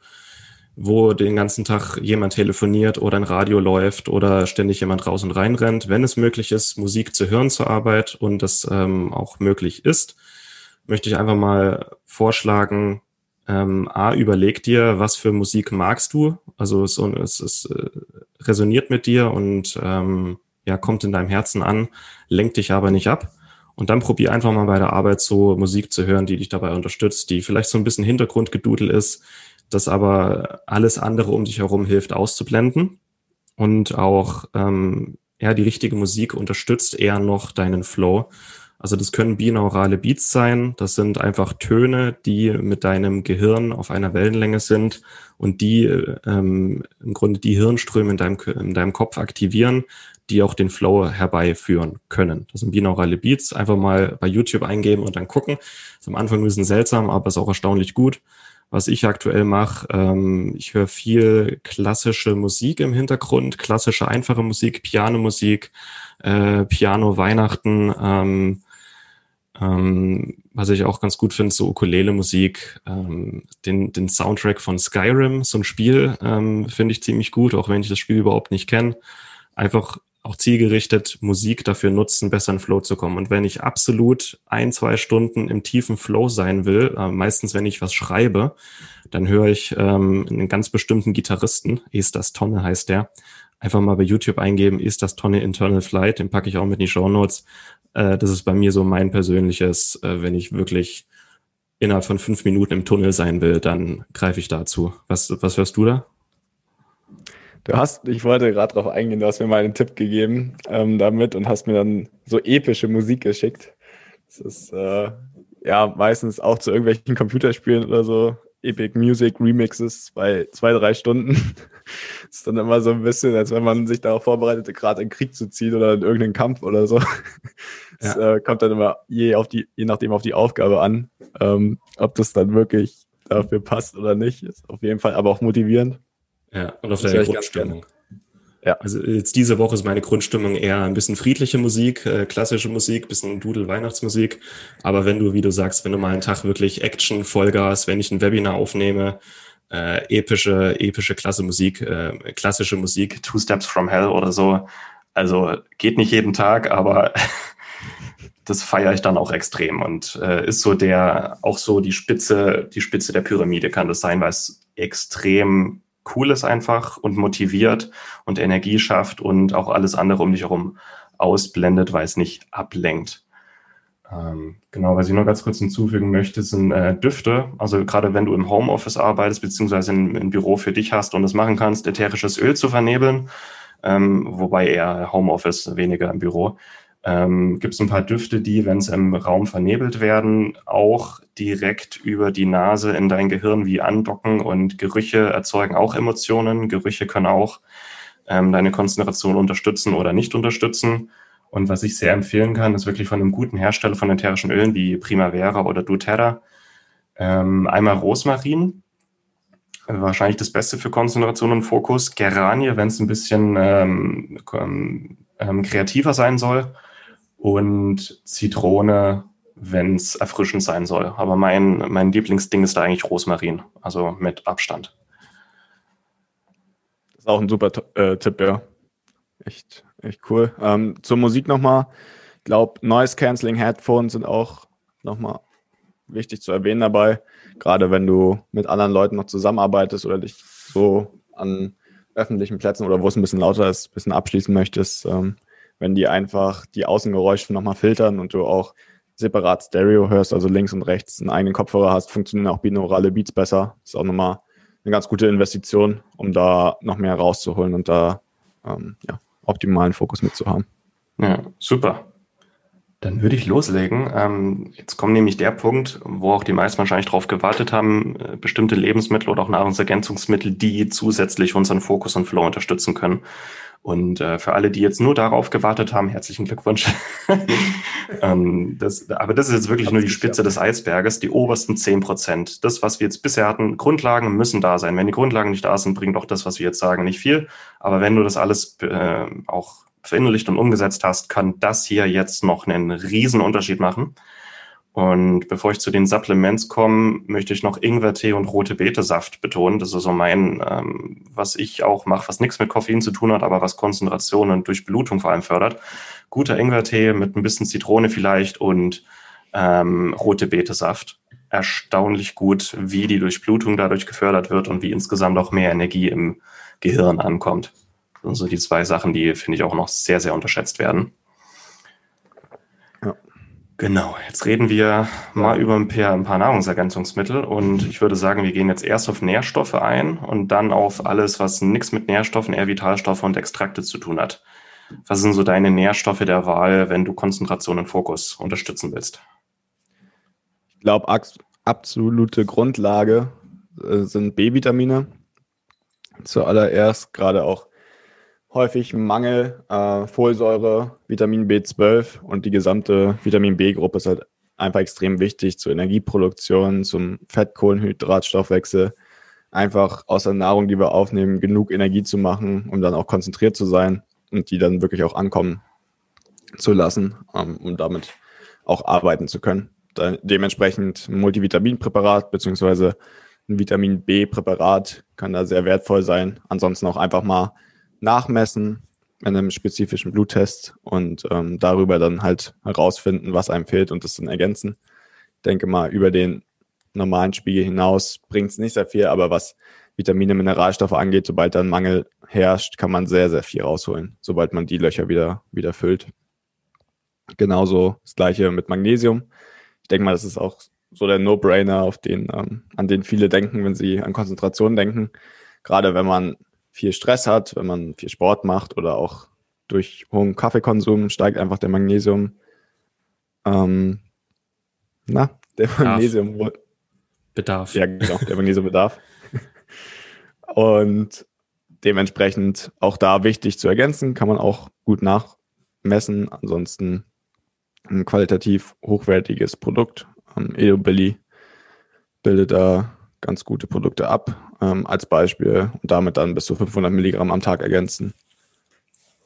wo den ganzen Tag jemand telefoniert oder ein Radio läuft oder ständig jemand raus und rein rennt. Wenn es möglich ist, Musik zu hören zur Arbeit und das ähm, auch möglich ist, möchte ich einfach mal vorschlagen, ähm, A, überleg dir, was für Musik magst du. Also es, es, es äh, resoniert mit dir und ähm, ja, kommt in deinem Herzen an, lenkt dich aber nicht ab. Und dann probier einfach mal bei der Arbeit so Musik zu hören, die dich dabei unterstützt, die vielleicht so ein bisschen Hintergrundgedudel ist, das aber alles andere um dich herum hilft auszublenden und auch ähm, ja die richtige Musik unterstützt eher noch deinen Flow Also das können binaurale Beats sein. Das sind einfach Töne, die mit deinem Gehirn auf einer Wellenlänge sind und die ähm, im Grunde die Hirnströme in deinem, in deinem Kopf aktivieren, die auch den Flow herbeiführen können. Das sind binaurale Beats. Einfach mal bei YouTube eingeben und dann gucken. ist am Anfang ein bisschen seltsam, aber ist auch erstaunlich gut. Was ich aktuell mache, ähm, ich höre viel klassische Musik im Hintergrund, klassische einfache Musik, Pianomusik, äh, Piano Weihnachten, ähm, ähm, was ich auch ganz gut finde, so Ukulele-Musik, ähm, den, den Soundtrack von Skyrim, so ein Spiel, ähm, finde ich ziemlich gut, auch wenn ich das Spiel überhaupt nicht kenne. Einfach auch zielgerichtet Musik dafür nutzen, besser in Flow zu kommen. Und wenn ich absolut ein, zwei Stunden im tiefen Flow sein will, äh, meistens wenn ich was schreibe, dann höre ich ähm, einen ganz bestimmten Gitarristen, ist das Tonne heißt der, einfach mal bei YouTube eingeben, ist das Tonne Internal Flight, den packe ich auch mit in die Show Notes. Äh, das ist bei mir so mein persönliches, äh, wenn ich wirklich innerhalb von fünf Minuten im Tunnel sein will, dann greife ich dazu. Was, was hörst du da? Du hast, ich wollte gerade darauf eingehen, du hast mir mal einen Tipp gegeben ähm, damit und hast mir dann so epische Musik geschickt. Das ist äh, ja meistens auch zu irgendwelchen Computerspielen oder so. Epic Music Remixes bei zwei, drei Stunden. ist dann immer so ein bisschen, als wenn man sich darauf vorbereitet, gerade in Krieg zu ziehen oder in irgendeinen Kampf oder so. Das ja. äh, kommt dann immer je, auf die, je nachdem auf die Aufgabe an, ähm, ob das dann wirklich dafür passt oder nicht. Ist auf jeden Fall aber auch motivierend. Ja, und auf deine Grundstimmung. Ja. Also jetzt diese Woche ist meine Grundstimmung eher ein bisschen friedliche Musik, äh, klassische Musik, bisschen Dudel-Weihnachtsmusik. Aber wenn du, wie du sagst, wenn du mal einen Tag wirklich Action, Vollgas, wenn ich ein Webinar aufnehme, äh, epische, epische klasse Musik, äh, klassische Musik, Two Steps from Hell oder so. Also geht nicht jeden Tag, aber das feiere ich dann auch extrem und äh, ist so der, auch so die Spitze, die Spitze der Pyramide kann das sein, weil es extrem cool ist einfach und motiviert und Energie schafft und auch alles andere um dich herum ausblendet, weil es nicht ablenkt. Ähm, genau, was ich noch ganz kurz hinzufügen möchte, sind äh, Düfte. Also gerade wenn du im Homeoffice arbeitest, beziehungsweise im Büro für dich hast und das machen kannst, ätherisches Öl zu vernebeln, ähm, wobei eher Homeoffice, weniger im Büro ähm, gibt es ein paar Düfte, die, wenn sie im Raum vernebelt werden, auch direkt über die Nase in dein Gehirn wie andocken und Gerüche erzeugen auch Emotionen. Gerüche können auch ähm, deine Konzentration unterstützen oder nicht unterstützen. Und was ich sehr empfehlen kann, ist wirklich von einem guten Hersteller von ätherischen Ölen wie Primavera oder doTERRA. Ähm, einmal Rosmarin, wahrscheinlich das Beste für Konzentration und Fokus. Geranie, wenn es ein bisschen ähm, ähm, kreativer sein soll und Zitrone, wenn es erfrischend sein soll. Aber mein, mein Lieblingsding ist da eigentlich Rosmarin, also mit Abstand. Das ist auch ein super äh, Tipp, ja. Echt, echt cool. Ähm, zur Musik nochmal. Ich glaube, Noise Cancelling Headphones sind auch nochmal wichtig zu erwähnen dabei. Gerade wenn du mit anderen Leuten noch zusammenarbeitest oder dich so an öffentlichen Plätzen oder wo es ein bisschen lauter ist, ein bisschen abschließen möchtest. Ähm, wenn die einfach die Außengeräusche nochmal filtern und du auch separat Stereo hörst, also links und rechts einen eigenen Kopfhörer hast, funktionieren auch binaurale Beats besser. Ist auch nochmal eine ganz gute Investition, um da noch mehr rauszuholen und da ähm, ja, optimalen Fokus mitzuhaben. Ja, super. Dann würde ich loslegen. Ähm, jetzt kommt nämlich der Punkt, wo auch die meisten wahrscheinlich darauf gewartet haben, äh, bestimmte Lebensmittel oder auch Nahrungsergänzungsmittel, die zusätzlich unseren Fokus und Flow unterstützen können. Und äh, für alle, die jetzt nur darauf gewartet haben, herzlichen Glückwunsch. ähm, das, aber das ist jetzt wirklich nur die Spitze des Eisberges, die obersten zehn Prozent. Das, was wir jetzt bisher hatten, Grundlagen müssen da sein. Wenn die Grundlagen nicht da sind, bringt auch das, was wir jetzt sagen, nicht viel. Aber wenn du das alles äh, auch verinnerlicht und umgesetzt hast, kann das hier jetzt noch einen riesen Unterschied machen. Und bevor ich zu den Supplements komme, möchte ich noch Ingwertee und rote Beete-Saft betonen. Das ist so mein, ähm, was ich auch mache, was nichts mit Koffein zu tun hat, aber was Konzentration und Durchblutung vor allem fördert. Guter Ingwertee mit ein bisschen Zitrone vielleicht und ähm, rote Beete-Saft. Erstaunlich gut, wie die Durchblutung dadurch gefördert wird und wie insgesamt auch mehr Energie im Gehirn ankommt. Also die zwei Sachen, die finde ich auch noch sehr, sehr unterschätzt werden. Genau, jetzt reden wir mal über ein paar, ein paar, Nahrungsergänzungsmittel und ich würde sagen, wir gehen jetzt erst auf Nährstoffe ein und dann auf alles, was nichts mit Nährstoffen, eher Vitalstoffe und Extrakte zu tun hat. Was sind so deine Nährstoffe der Wahl, wenn du Konzentration und Fokus unterstützen willst? Ich glaube, absolute Grundlage äh, sind B-Vitamine. Zuallererst gerade auch häufig Mangel, äh, Folsäure, Vitamin B12 und die gesamte Vitamin B-Gruppe ist halt einfach extrem wichtig zur Energieproduktion, zum Fett-Kohlenhydratstoffwechsel. Einfach aus der Nahrung, die wir aufnehmen, genug Energie zu machen, um dann auch konzentriert zu sein und die dann wirklich auch ankommen zu lassen, ähm, um damit auch arbeiten zu können. Da, dementsprechend ein Multivitaminpräparat beziehungsweise ein Vitamin B-Präparat kann da sehr wertvoll sein. Ansonsten auch einfach mal nachmessen in einem spezifischen Bluttest und ähm, darüber dann halt herausfinden, was einem fehlt und das dann ergänzen. Ich denke mal, über den normalen Spiegel hinaus bringt es nicht sehr viel, aber was Vitamine, Mineralstoffe angeht, sobald da ein Mangel herrscht, kann man sehr, sehr viel rausholen, sobald man die Löcher wieder, wieder füllt. Genauso das gleiche mit Magnesium. Ich denke mal, das ist auch so der No-Brainer, auf den, ähm, an den viele denken, wenn sie an Konzentration denken. Gerade wenn man viel Stress hat, wenn man viel Sport macht oder auch durch hohen Kaffeekonsum steigt einfach der Magnesium. Ähm, na, der Magnesium. Bedarf. Ja, genau, der Magnesiumbedarf. Und dementsprechend auch da wichtig zu ergänzen, kann man auch gut nachmessen. Ansonsten ein qualitativ hochwertiges Produkt. Ähm, EdoBilly bildet da ganz gute Produkte ab ähm, als Beispiel und damit dann bis zu 500 Milligramm am Tag ergänzen.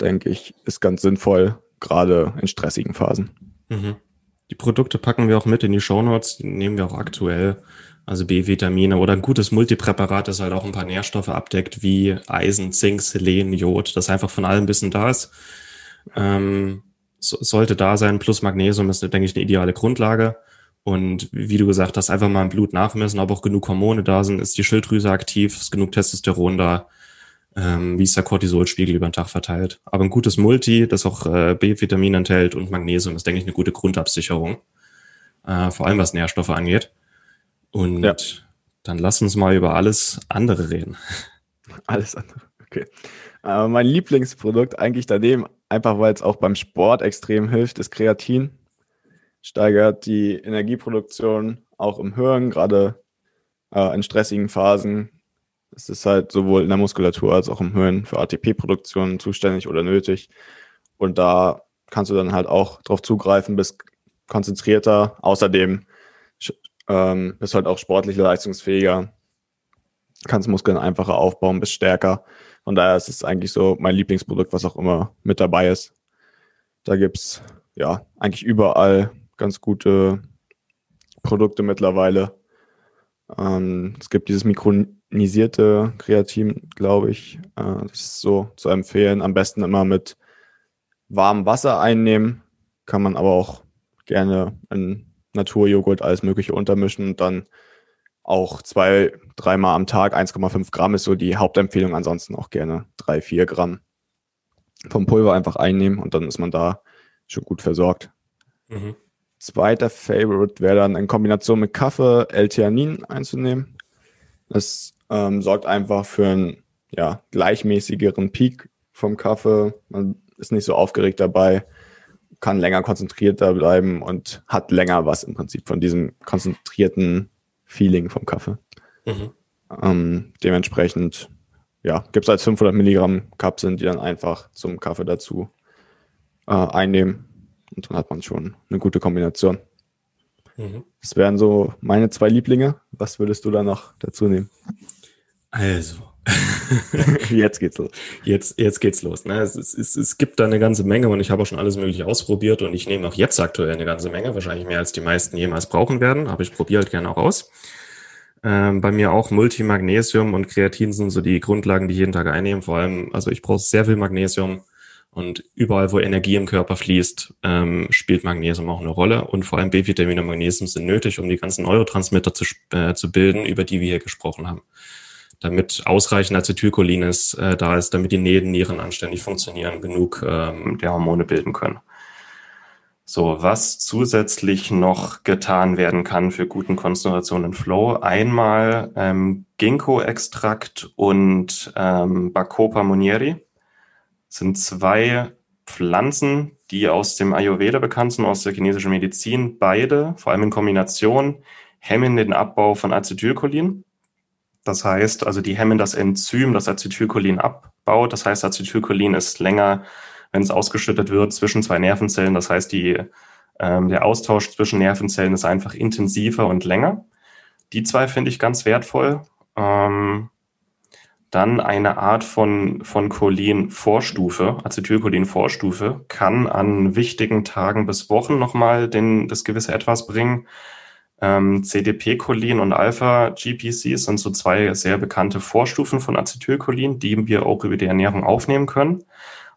Denke ich, ist ganz sinnvoll, gerade in stressigen Phasen. Mhm. Die Produkte packen wir auch mit in die Shownotes, die nehmen wir auch aktuell. Also B-Vitamine oder ein gutes Multipräparat, das halt auch ein paar Nährstoffe abdeckt, wie Eisen, Zink, Selen, Jod, das einfach von allem ein bisschen da ist. Ähm, so, sollte da sein, plus Magnesium ist, denke ich, eine ideale Grundlage. Und wie du gesagt hast, einfach mal im Blut nachmessen, ob auch genug Hormone da sind, ist die Schilddrüse aktiv, ist genug Testosteron da, ähm, wie ist der Cortisolspiegel über den Tag verteilt. Aber ein gutes Multi, das auch äh, B-Vitamin enthält und Magnesium, ist, denke ich, eine gute Grundabsicherung, äh, vor allem was Nährstoffe angeht. Und ja. dann lass uns mal über alles andere reden. Alles andere, okay. Äh, mein Lieblingsprodukt eigentlich daneben, einfach weil es auch beim Sport extrem hilft, ist Kreatin steigert die Energieproduktion auch im Hirn, gerade äh, in stressigen Phasen. Es ist halt sowohl in der Muskulatur als auch im Hirn für ATP-Produktion zuständig oder nötig. Und da kannst du dann halt auch drauf zugreifen, bist konzentrierter. Außerdem ähm, bist halt auch sportlich leistungsfähiger, kannst Muskeln einfacher aufbauen, bist stärker. Von daher ist es eigentlich so mein Lieblingsprodukt, was auch immer mit dabei ist. Da gibt's ja eigentlich überall ganz gute Produkte mittlerweile. Ähm, es gibt dieses mikronisierte Kreatin, glaube ich. Äh, das ist so zu empfehlen. Am besten immer mit warmem Wasser einnehmen. Kann man aber auch gerne in Naturjoghurt alles Mögliche untermischen und dann auch zwei, dreimal am Tag 1,5 Gramm ist so die Hauptempfehlung. Ansonsten auch gerne drei, vier Gramm vom Pulver einfach einnehmen und dann ist man da schon gut versorgt. Mhm. Zweiter Favorite wäre dann in Kombination mit Kaffee L-Theanin einzunehmen. Das ähm, sorgt einfach für einen ja, gleichmäßigeren Peak vom Kaffee. Man ist nicht so aufgeregt dabei, kann länger konzentrierter bleiben und hat länger was im Prinzip von diesem konzentrierten Feeling vom Kaffee. Mhm. Ähm, dementsprechend ja, gibt es als 500 Milligramm Kapseln, die dann einfach zum Kaffee dazu äh, einnehmen und dann hat man schon eine gute Kombination. Mhm. Das wären so meine zwei Lieblinge. Was würdest du da noch dazu nehmen? Also. jetzt geht's los. Jetzt, jetzt geht's los. Ne? Es, es, es gibt da eine ganze Menge und ich habe auch schon alles Mögliche ausprobiert und ich nehme auch jetzt aktuell eine ganze Menge, wahrscheinlich mehr als die meisten jemals brauchen werden, aber ich probiere halt gerne auch aus. Ähm, bei mir auch Multimagnesium und Kreatin sind so die Grundlagen, die ich jeden Tag einnehmen. Vor allem, also ich brauche sehr viel Magnesium und überall, wo Energie im Körper fließt, ähm, spielt Magnesium auch eine Rolle. Und vor allem B-Vitamine und Magnesium sind nötig, um die ganzen Neurotransmitter zu, äh, zu bilden, über die wir hier gesprochen haben. Damit ausreichend Acetylcholin ist, äh, da ist, damit die Nieren anständig funktionieren, genug ähm, der Hormone bilden können. So, was zusätzlich noch getan werden kann für guten Konzentration und Flow. Einmal ähm, Ginkgo-Extrakt und ähm, Bacopa monieri sind zwei Pflanzen, die aus dem Ayurveda bekannt sind, aus der chinesischen Medizin. Beide, vor allem in Kombination, hemmen den Abbau von Acetylcholin. Das heißt, also die hemmen das Enzym, das Acetylcholin abbaut. Das heißt, Acetylcholin ist länger, wenn es ausgeschüttet wird, zwischen zwei Nervenzellen. Das heißt, die, ähm, der Austausch zwischen Nervenzellen ist einfach intensiver und länger. Die zwei finde ich ganz wertvoll. Ähm, dann eine Art von, von Cholin-Vorstufe, Acetylcholin-Vorstufe, kann an wichtigen Tagen bis Wochen nochmal den, das gewisse Etwas bringen. Ähm, CDP-Cholin und Alpha-GPC sind so zwei sehr bekannte Vorstufen von Acetylcholin, die wir auch über die Ernährung aufnehmen können.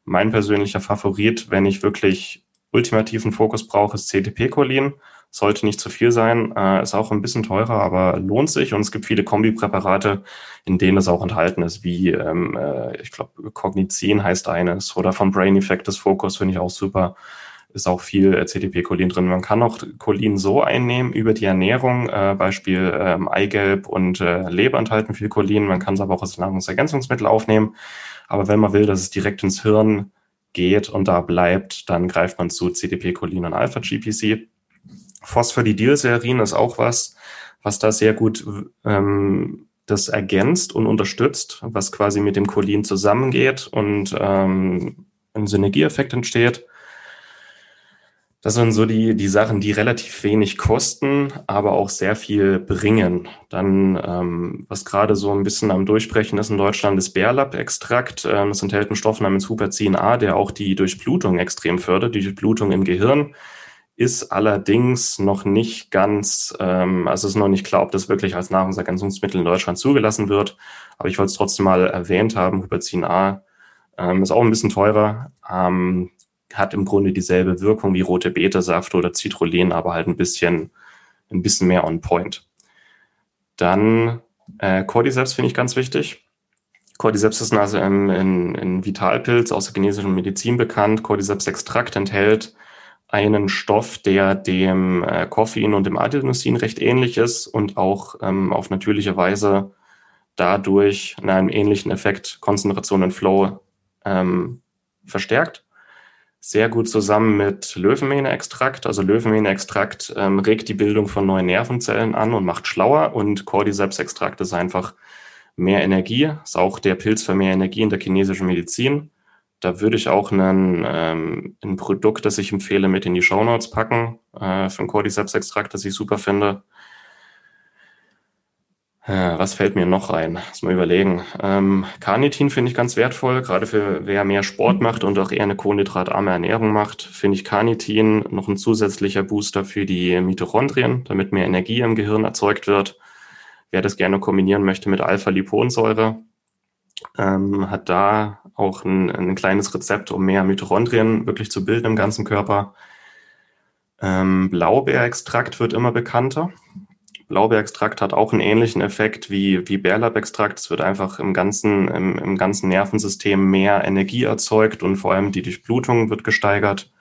Mein persönlicher Favorit, wenn ich wirklich ultimativen Fokus brauche, ist CDP-Cholin sollte nicht zu viel sein, äh, ist auch ein bisschen teurer, aber lohnt sich und es gibt viele Kombipräparate, in denen es auch enthalten ist, wie ähm, äh, ich glaube Cognizin heißt eines oder von Brain Effect das Focus finde ich auch super. Ist auch viel äh, CDP-Cholin drin. Man kann auch Cholin so einnehmen über die Ernährung, äh, Beispiel ähm, Eigelb und äh, Leber enthalten viel Cholin. Man kann es aber auch als Nahrungsergänzungsmittel aufnehmen. Aber wenn man will, dass es direkt ins Hirn geht und da bleibt, dann greift man zu CDP-Cholin und Alpha-GPC. Phosphatidylserin ist auch was, was da sehr gut ähm, das ergänzt und unterstützt, was quasi mit dem Cholin zusammengeht und ähm, ein Synergieeffekt entsteht. Das sind so die, die Sachen, die relativ wenig kosten, aber auch sehr viel bringen. Dann, ähm, was gerade so ein bisschen am Durchbrechen ist in Deutschland, ist Bärlapp-Extrakt. Ähm, das enthält einen Stoff namens Huperzin A, der auch die Durchblutung extrem fördert, die Durchblutung im Gehirn ist allerdings noch nicht ganz, ähm, also ist noch nicht klar, ob das wirklich als Nahrungsergänzungsmittel in Deutschland zugelassen wird. Aber ich wollte es trotzdem mal erwähnt haben. Huperzin A ähm, ist auch ein bisschen teurer, ähm, hat im Grunde dieselbe Wirkung wie rote Betesaft oder Citrullin, aber halt ein bisschen, ein bisschen mehr on point. Dann äh, Cordyceps finde ich ganz wichtig. Cordyceps ist also ein, ein, ein Vitalpilz aus der chinesischen Medizin bekannt. Cordyceps-Extrakt enthält einen Stoff, der dem äh, Koffein und dem Adenosin recht ähnlich ist und auch ähm, auf natürliche Weise dadurch in einem ähnlichen Effekt Konzentration und Flow ähm, verstärkt. Sehr gut zusammen mit Löwenmähne-Extrakt. Also Löwenmähne-Extrakt ähm, regt die Bildung von neuen Nervenzellen an und macht schlauer und Cordyceps-Extrakt ist einfach mehr Energie. Ist auch der Pilz für mehr Energie in der chinesischen Medizin. Da würde ich auch einen, ähm, ein Produkt, das ich empfehle, mit in die Show Notes packen, äh, für Cordyceps-Extrakt, das ich super finde. Äh, was fällt mir noch ein? Lass mal überlegen. Ähm, Carnitin finde ich ganz wertvoll, gerade für wer mehr Sport macht und auch eher eine kohlenhydratarme Ernährung macht, finde ich Carnitin noch ein zusätzlicher Booster für die Mitochondrien, damit mehr Energie im Gehirn erzeugt wird. Wer das gerne kombinieren möchte mit Alpha-Liponsäure, ähm, hat da auch ein, ein, kleines Rezept, um mehr Mitochondrien wirklich zu bilden im ganzen Körper. Ähm, Blaubeerextrakt wird immer bekannter. Blaubeerextrakt hat auch einen ähnlichen Effekt wie, wie Bärlabextrakt. Es wird einfach im ganzen, im, im ganzen Nervensystem mehr Energie erzeugt und vor allem die Durchblutung wird gesteigert.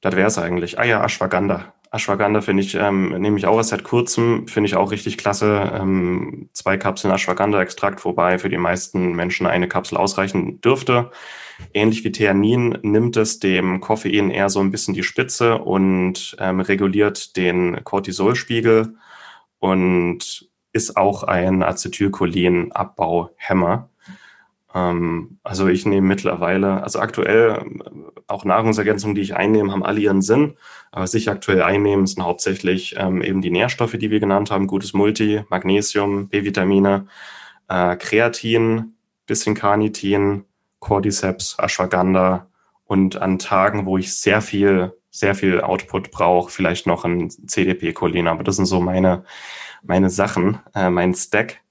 Das wäre es eigentlich. Ah ja, Ashwagandha. Ashwagandha finde ich, ähm, nehme ich auch erst seit kurzem, finde ich auch richtig klasse. Ähm, zwei Kapseln Ashwagandha-Extrakt, wobei für die meisten Menschen eine Kapsel ausreichen dürfte. Ähnlich wie Theanin nimmt es dem Koffein eher so ein bisschen die Spitze und ähm, reguliert den Cortisolspiegel und ist auch ein Acetylcholin-Abbauhemmer. Ähm, also ich nehme mittlerweile, also aktuell auch Nahrungsergänzungen, die ich einnehme, haben alle ihren Sinn. Was ich aktuell einnehme, sind hauptsächlich ähm, eben die Nährstoffe, die wir genannt haben, gutes Multi, Magnesium, B-Vitamine, äh, Kreatin, bisschen Carnitin, Cordyceps, Ashwagandha. Und an Tagen, wo ich sehr viel, sehr viel Output brauche, vielleicht noch ein CDP-Cholin. Aber das sind so meine, meine Sachen, äh, mein Stack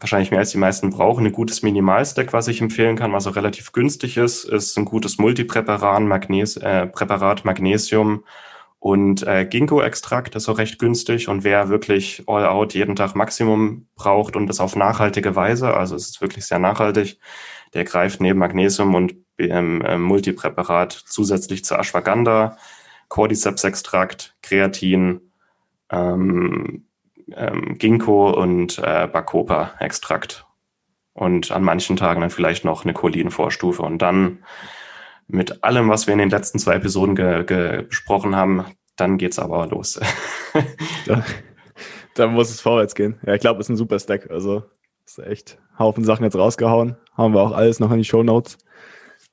wahrscheinlich mehr als die meisten brauchen. Ein gutes Minimalstack, was ich empfehlen kann, was auch relativ günstig ist, ist ein gutes Multipräparat, Magnes äh, Präparat Magnesium und äh, Ginkgo-Extrakt ist auch recht günstig. Und wer wirklich all out jeden Tag Maximum braucht und das auf nachhaltige Weise, also es ist wirklich sehr nachhaltig, der greift neben Magnesium und ähm, äh, Multipräparat zusätzlich zu Ashwagandha, Cordyceps-Extrakt, Kreatin, ähm, ähm, Ginkgo und äh, Bacopa-Extrakt. und an manchen Tagen dann vielleicht noch eine Cholinvorstufe. Und dann mit allem, was wir in den letzten zwei Episoden besprochen haben, dann geht's aber los. da, da, muss es vorwärts gehen. Ja, ich glaube, es ist ein super Stack. Also ist echt Haufen Sachen jetzt rausgehauen. Haben wir auch alles noch in die Show Notes,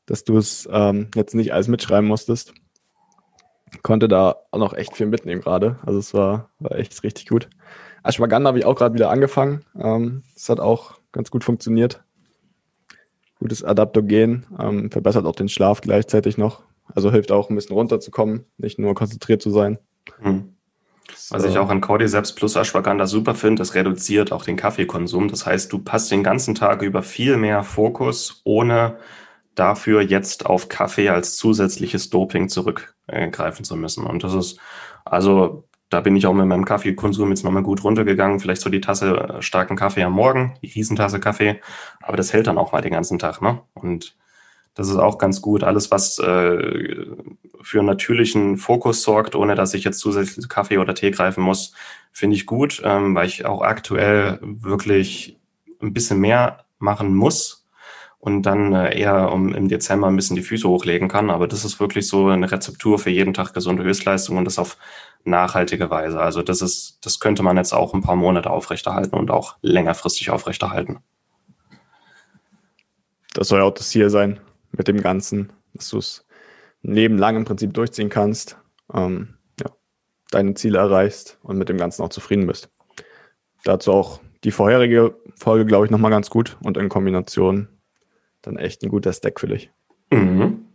dass du es ähm, jetzt nicht alles mitschreiben musstest. Konnte da auch noch echt viel mitnehmen gerade. Also es war, war echt richtig gut. Ashwagandha habe ich auch gerade wieder angefangen. Ähm, das hat auch ganz gut funktioniert. Gutes Adaptogen, ähm, verbessert auch den Schlaf gleichzeitig noch. Also hilft auch ein bisschen runterzukommen, nicht nur konzentriert zu sein. Hm. Was ich auch an Cordyceps plus Ashwagandha super finde, es reduziert auch den Kaffeekonsum. Das heißt, du passt den ganzen Tag über viel mehr Fokus, ohne dafür jetzt auf Kaffee als zusätzliches Doping zurückgreifen zu müssen. Und das ist, also da bin ich auch mit meinem Kaffeekonsum jetzt nochmal gut runtergegangen. Vielleicht so die Tasse äh, starken Kaffee am Morgen, die Riesentasse Kaffee, aber das hält dann auch mal den ganzen Tag, ne? Und das ist auch ganz gut. Alles, was äh, für natürlichen Fokus sorgt, ohne dass ich jetzt zusätzlich Kaffee oder Tee greifen muss, finde ich gut, ähm, weil ich auch aktuell wirklich ein bisschen mehr machen muss und dann äh, eher um im Dezember ein bisschen die Füße hochlegen kann. Aber das ist wirklich so eine Rezeptur für jeden Tag gesunde Höchstleistung und das auf nachhaltige Weise. Also das ist, das könnte man jetzt auch ein paar Monate aufrechterhalten und auch längerfristig aufrechterhalten. Das soll ja auch das Ziel sein mit dem Ganzen, dass du es ein Leben lang im Prinzip durchziehen kannst, ähm, ja, deine Ziele erreichst und mit dem Ganzen auch zufrieden bist. Dazu auch die vorherige Folge, glaube ich, nochmal ganz gut und in Kombination dann echt ein guter Stack für dich. Mhm.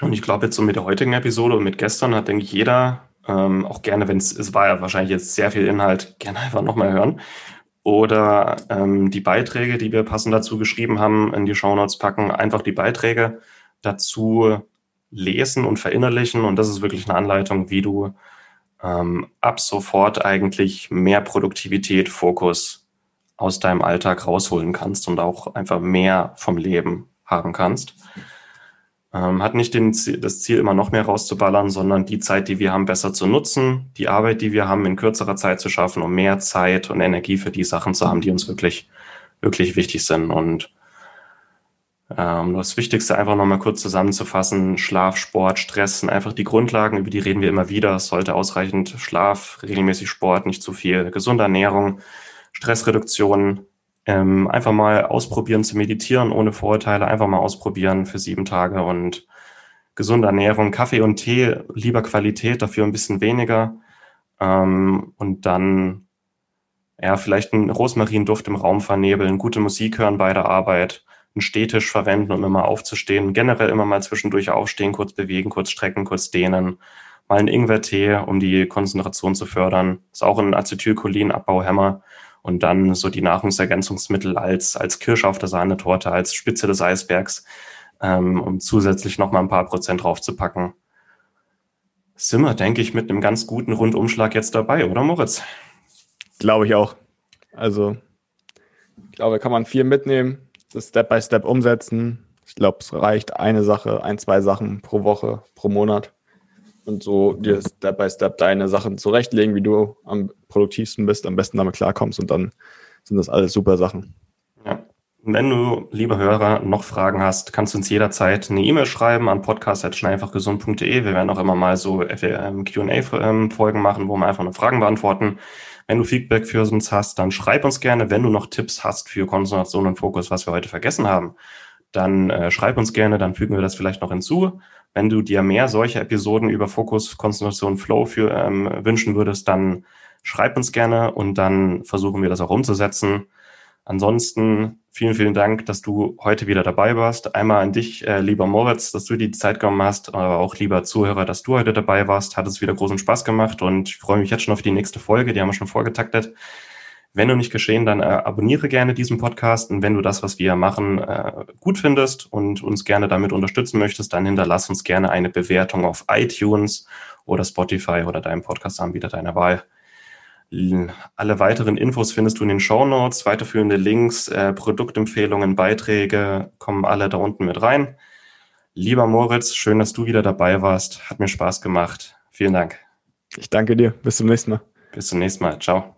Und ich glaube, jetzt so mit der heutigen Episode und mit gestern hat, denke ich, jeder ähm, auch gerne, wenn es, war ja wahrscheinlich jetzt sehr viel Inhalt, gerne einfach nochmal hören. Oder ähm, die Beiträge, die wir passend dazu geschrieben haben, in die Shownotes packen, einfach die Beiträge dazu lesen und verinnerlichen. Und das ist wirklich eine Anleitung, wie du ähm, ab sofort eigentlich mehr Produktivität, Fokus aus deinem Alltag rausholen kannst und auch einfach mehr vom Leben haben kannst. Ähm, hat nicht den, das Ziel, immer noch mehr rauszuballern, sondern die Zeit, die wir haben, besser zu nutzen, die Arbeit, die wir haben, in kürzerer Zeit zu schaffen, um mehr Zeit und Energie für die Sachen zu haben, die uns wirklich, wirklich wichtig sind. Und ähm, das Wichtigste einfach nochmal kurz zusammenzufassen, Schlaf, Sport, Stress sind einfach die Grundlagen, über die reden wir immer wieder. Es sollte ausreichend Schlaf, regelmäßig Sport, nicht zu viel, gesunde Ernährung, Stressreduktion, ähm, einfach mal ausprobieren zu meditieren ohne Vorurteile, einfach mal ausprobieren für sieben Tage und gesunde Ernährung, Kaffee und Tee, lieber Qualität, dafür ein bisschen weniger. Ähm, und dann ja, vielleicht einen Rosmarinduft im Raum vernebeln, gute Musik hören bei der Arbeit, einen Stehtisch verwenden, um immer aufzustehen, generell immer mal zwischendurch aufstehen, kurz bewegen, kurz strecken, kurz dehnen, mal einen Ingwertee, um die Konzentration zu fördern. Ist auch ein Acetylcholin-Abbauhemmer und dann so die Nahrungsergänzungsmittel als, als Kirsche auf der Sahnetorte, als Spitze des Eisbergs, ähm, um zusätzlich noch mal ein paar Prozent draufzupacken. Sind wir, denke ich, mit einem ganz guten Rundumschlag jetzt dabei, oder Moritz? Glaube ich auch. Also, ich glaube, kann man viel mitnehmen, das Step by Step umsetzen. Ich glaube, es reicht eine Sache, ein, zwei Sachen pro Woche, pro Monat und so dir Step by Step deine Sachen zurechtlegen, wie du am produktivsten bist, am besten damit klarkommst und dann sind das alles super Sachen. Ja. Wenn du, liebe Hörer, noch Fragen hast, kannst du uns jederzeit eine E-Mail schreiben an podcast.schnellfachgesund.de. Wir werden auch immer mal so ähm, Q&A-Folgen machen, wo wir einfach nur Fragen beantworten. Wenn du Feedback für uns hast, dann schreib uns gerne. Wenn du noch Tipps hast für Konzentration und Fokus, was wir heute vergessen haben, dann äh, schreib uns gerne, dann fügen wir das vielleicht noch hinzu. Wenn du dir mehr solche Episoden über Fokus, Konzentration, Flow für, ähm, wünschen würdest, dann schreib uns gerne und dann versuchen wir das auch umzusetzen. Ansonsten vielen, vielen Dank, dass du heute wieder dabei warst. Einmal an dich, äh, lieber Moritz, dass du dir die Zeit genommen hast, aber auch lieber Zuhörer, dass du heute dabei warst. Hat es wieder großen Spaß gemacht und ich freue mich jetzt schon auf die nächste Folge. Die haben wir schon vorgetaktet. Wenn du nicht geschehen, dann äh, abonniere gerne diesen Podcast und wenn du das, was wir machen, äh, gut findest und uns gerne damit unterstützen möchtest, dann hinterlass uns gerne eine Bewertung auf iTunes oder Spotify oder deinem Podcast-Anbieter deiner Wahl. Alle weiteren Infos findest du in den Show Notes, weiterführende Links, äh, Produktempfehlungen, Beiträge kommen alle da unten mit rein. Lieber Moritz, schön, dass du wieder dabei warst. Hat mir Spaß gemacht. Vielen Dank. Ich danke dir. Bis zum nächsten Mal. Bis zum nächsten Mal. Ciao.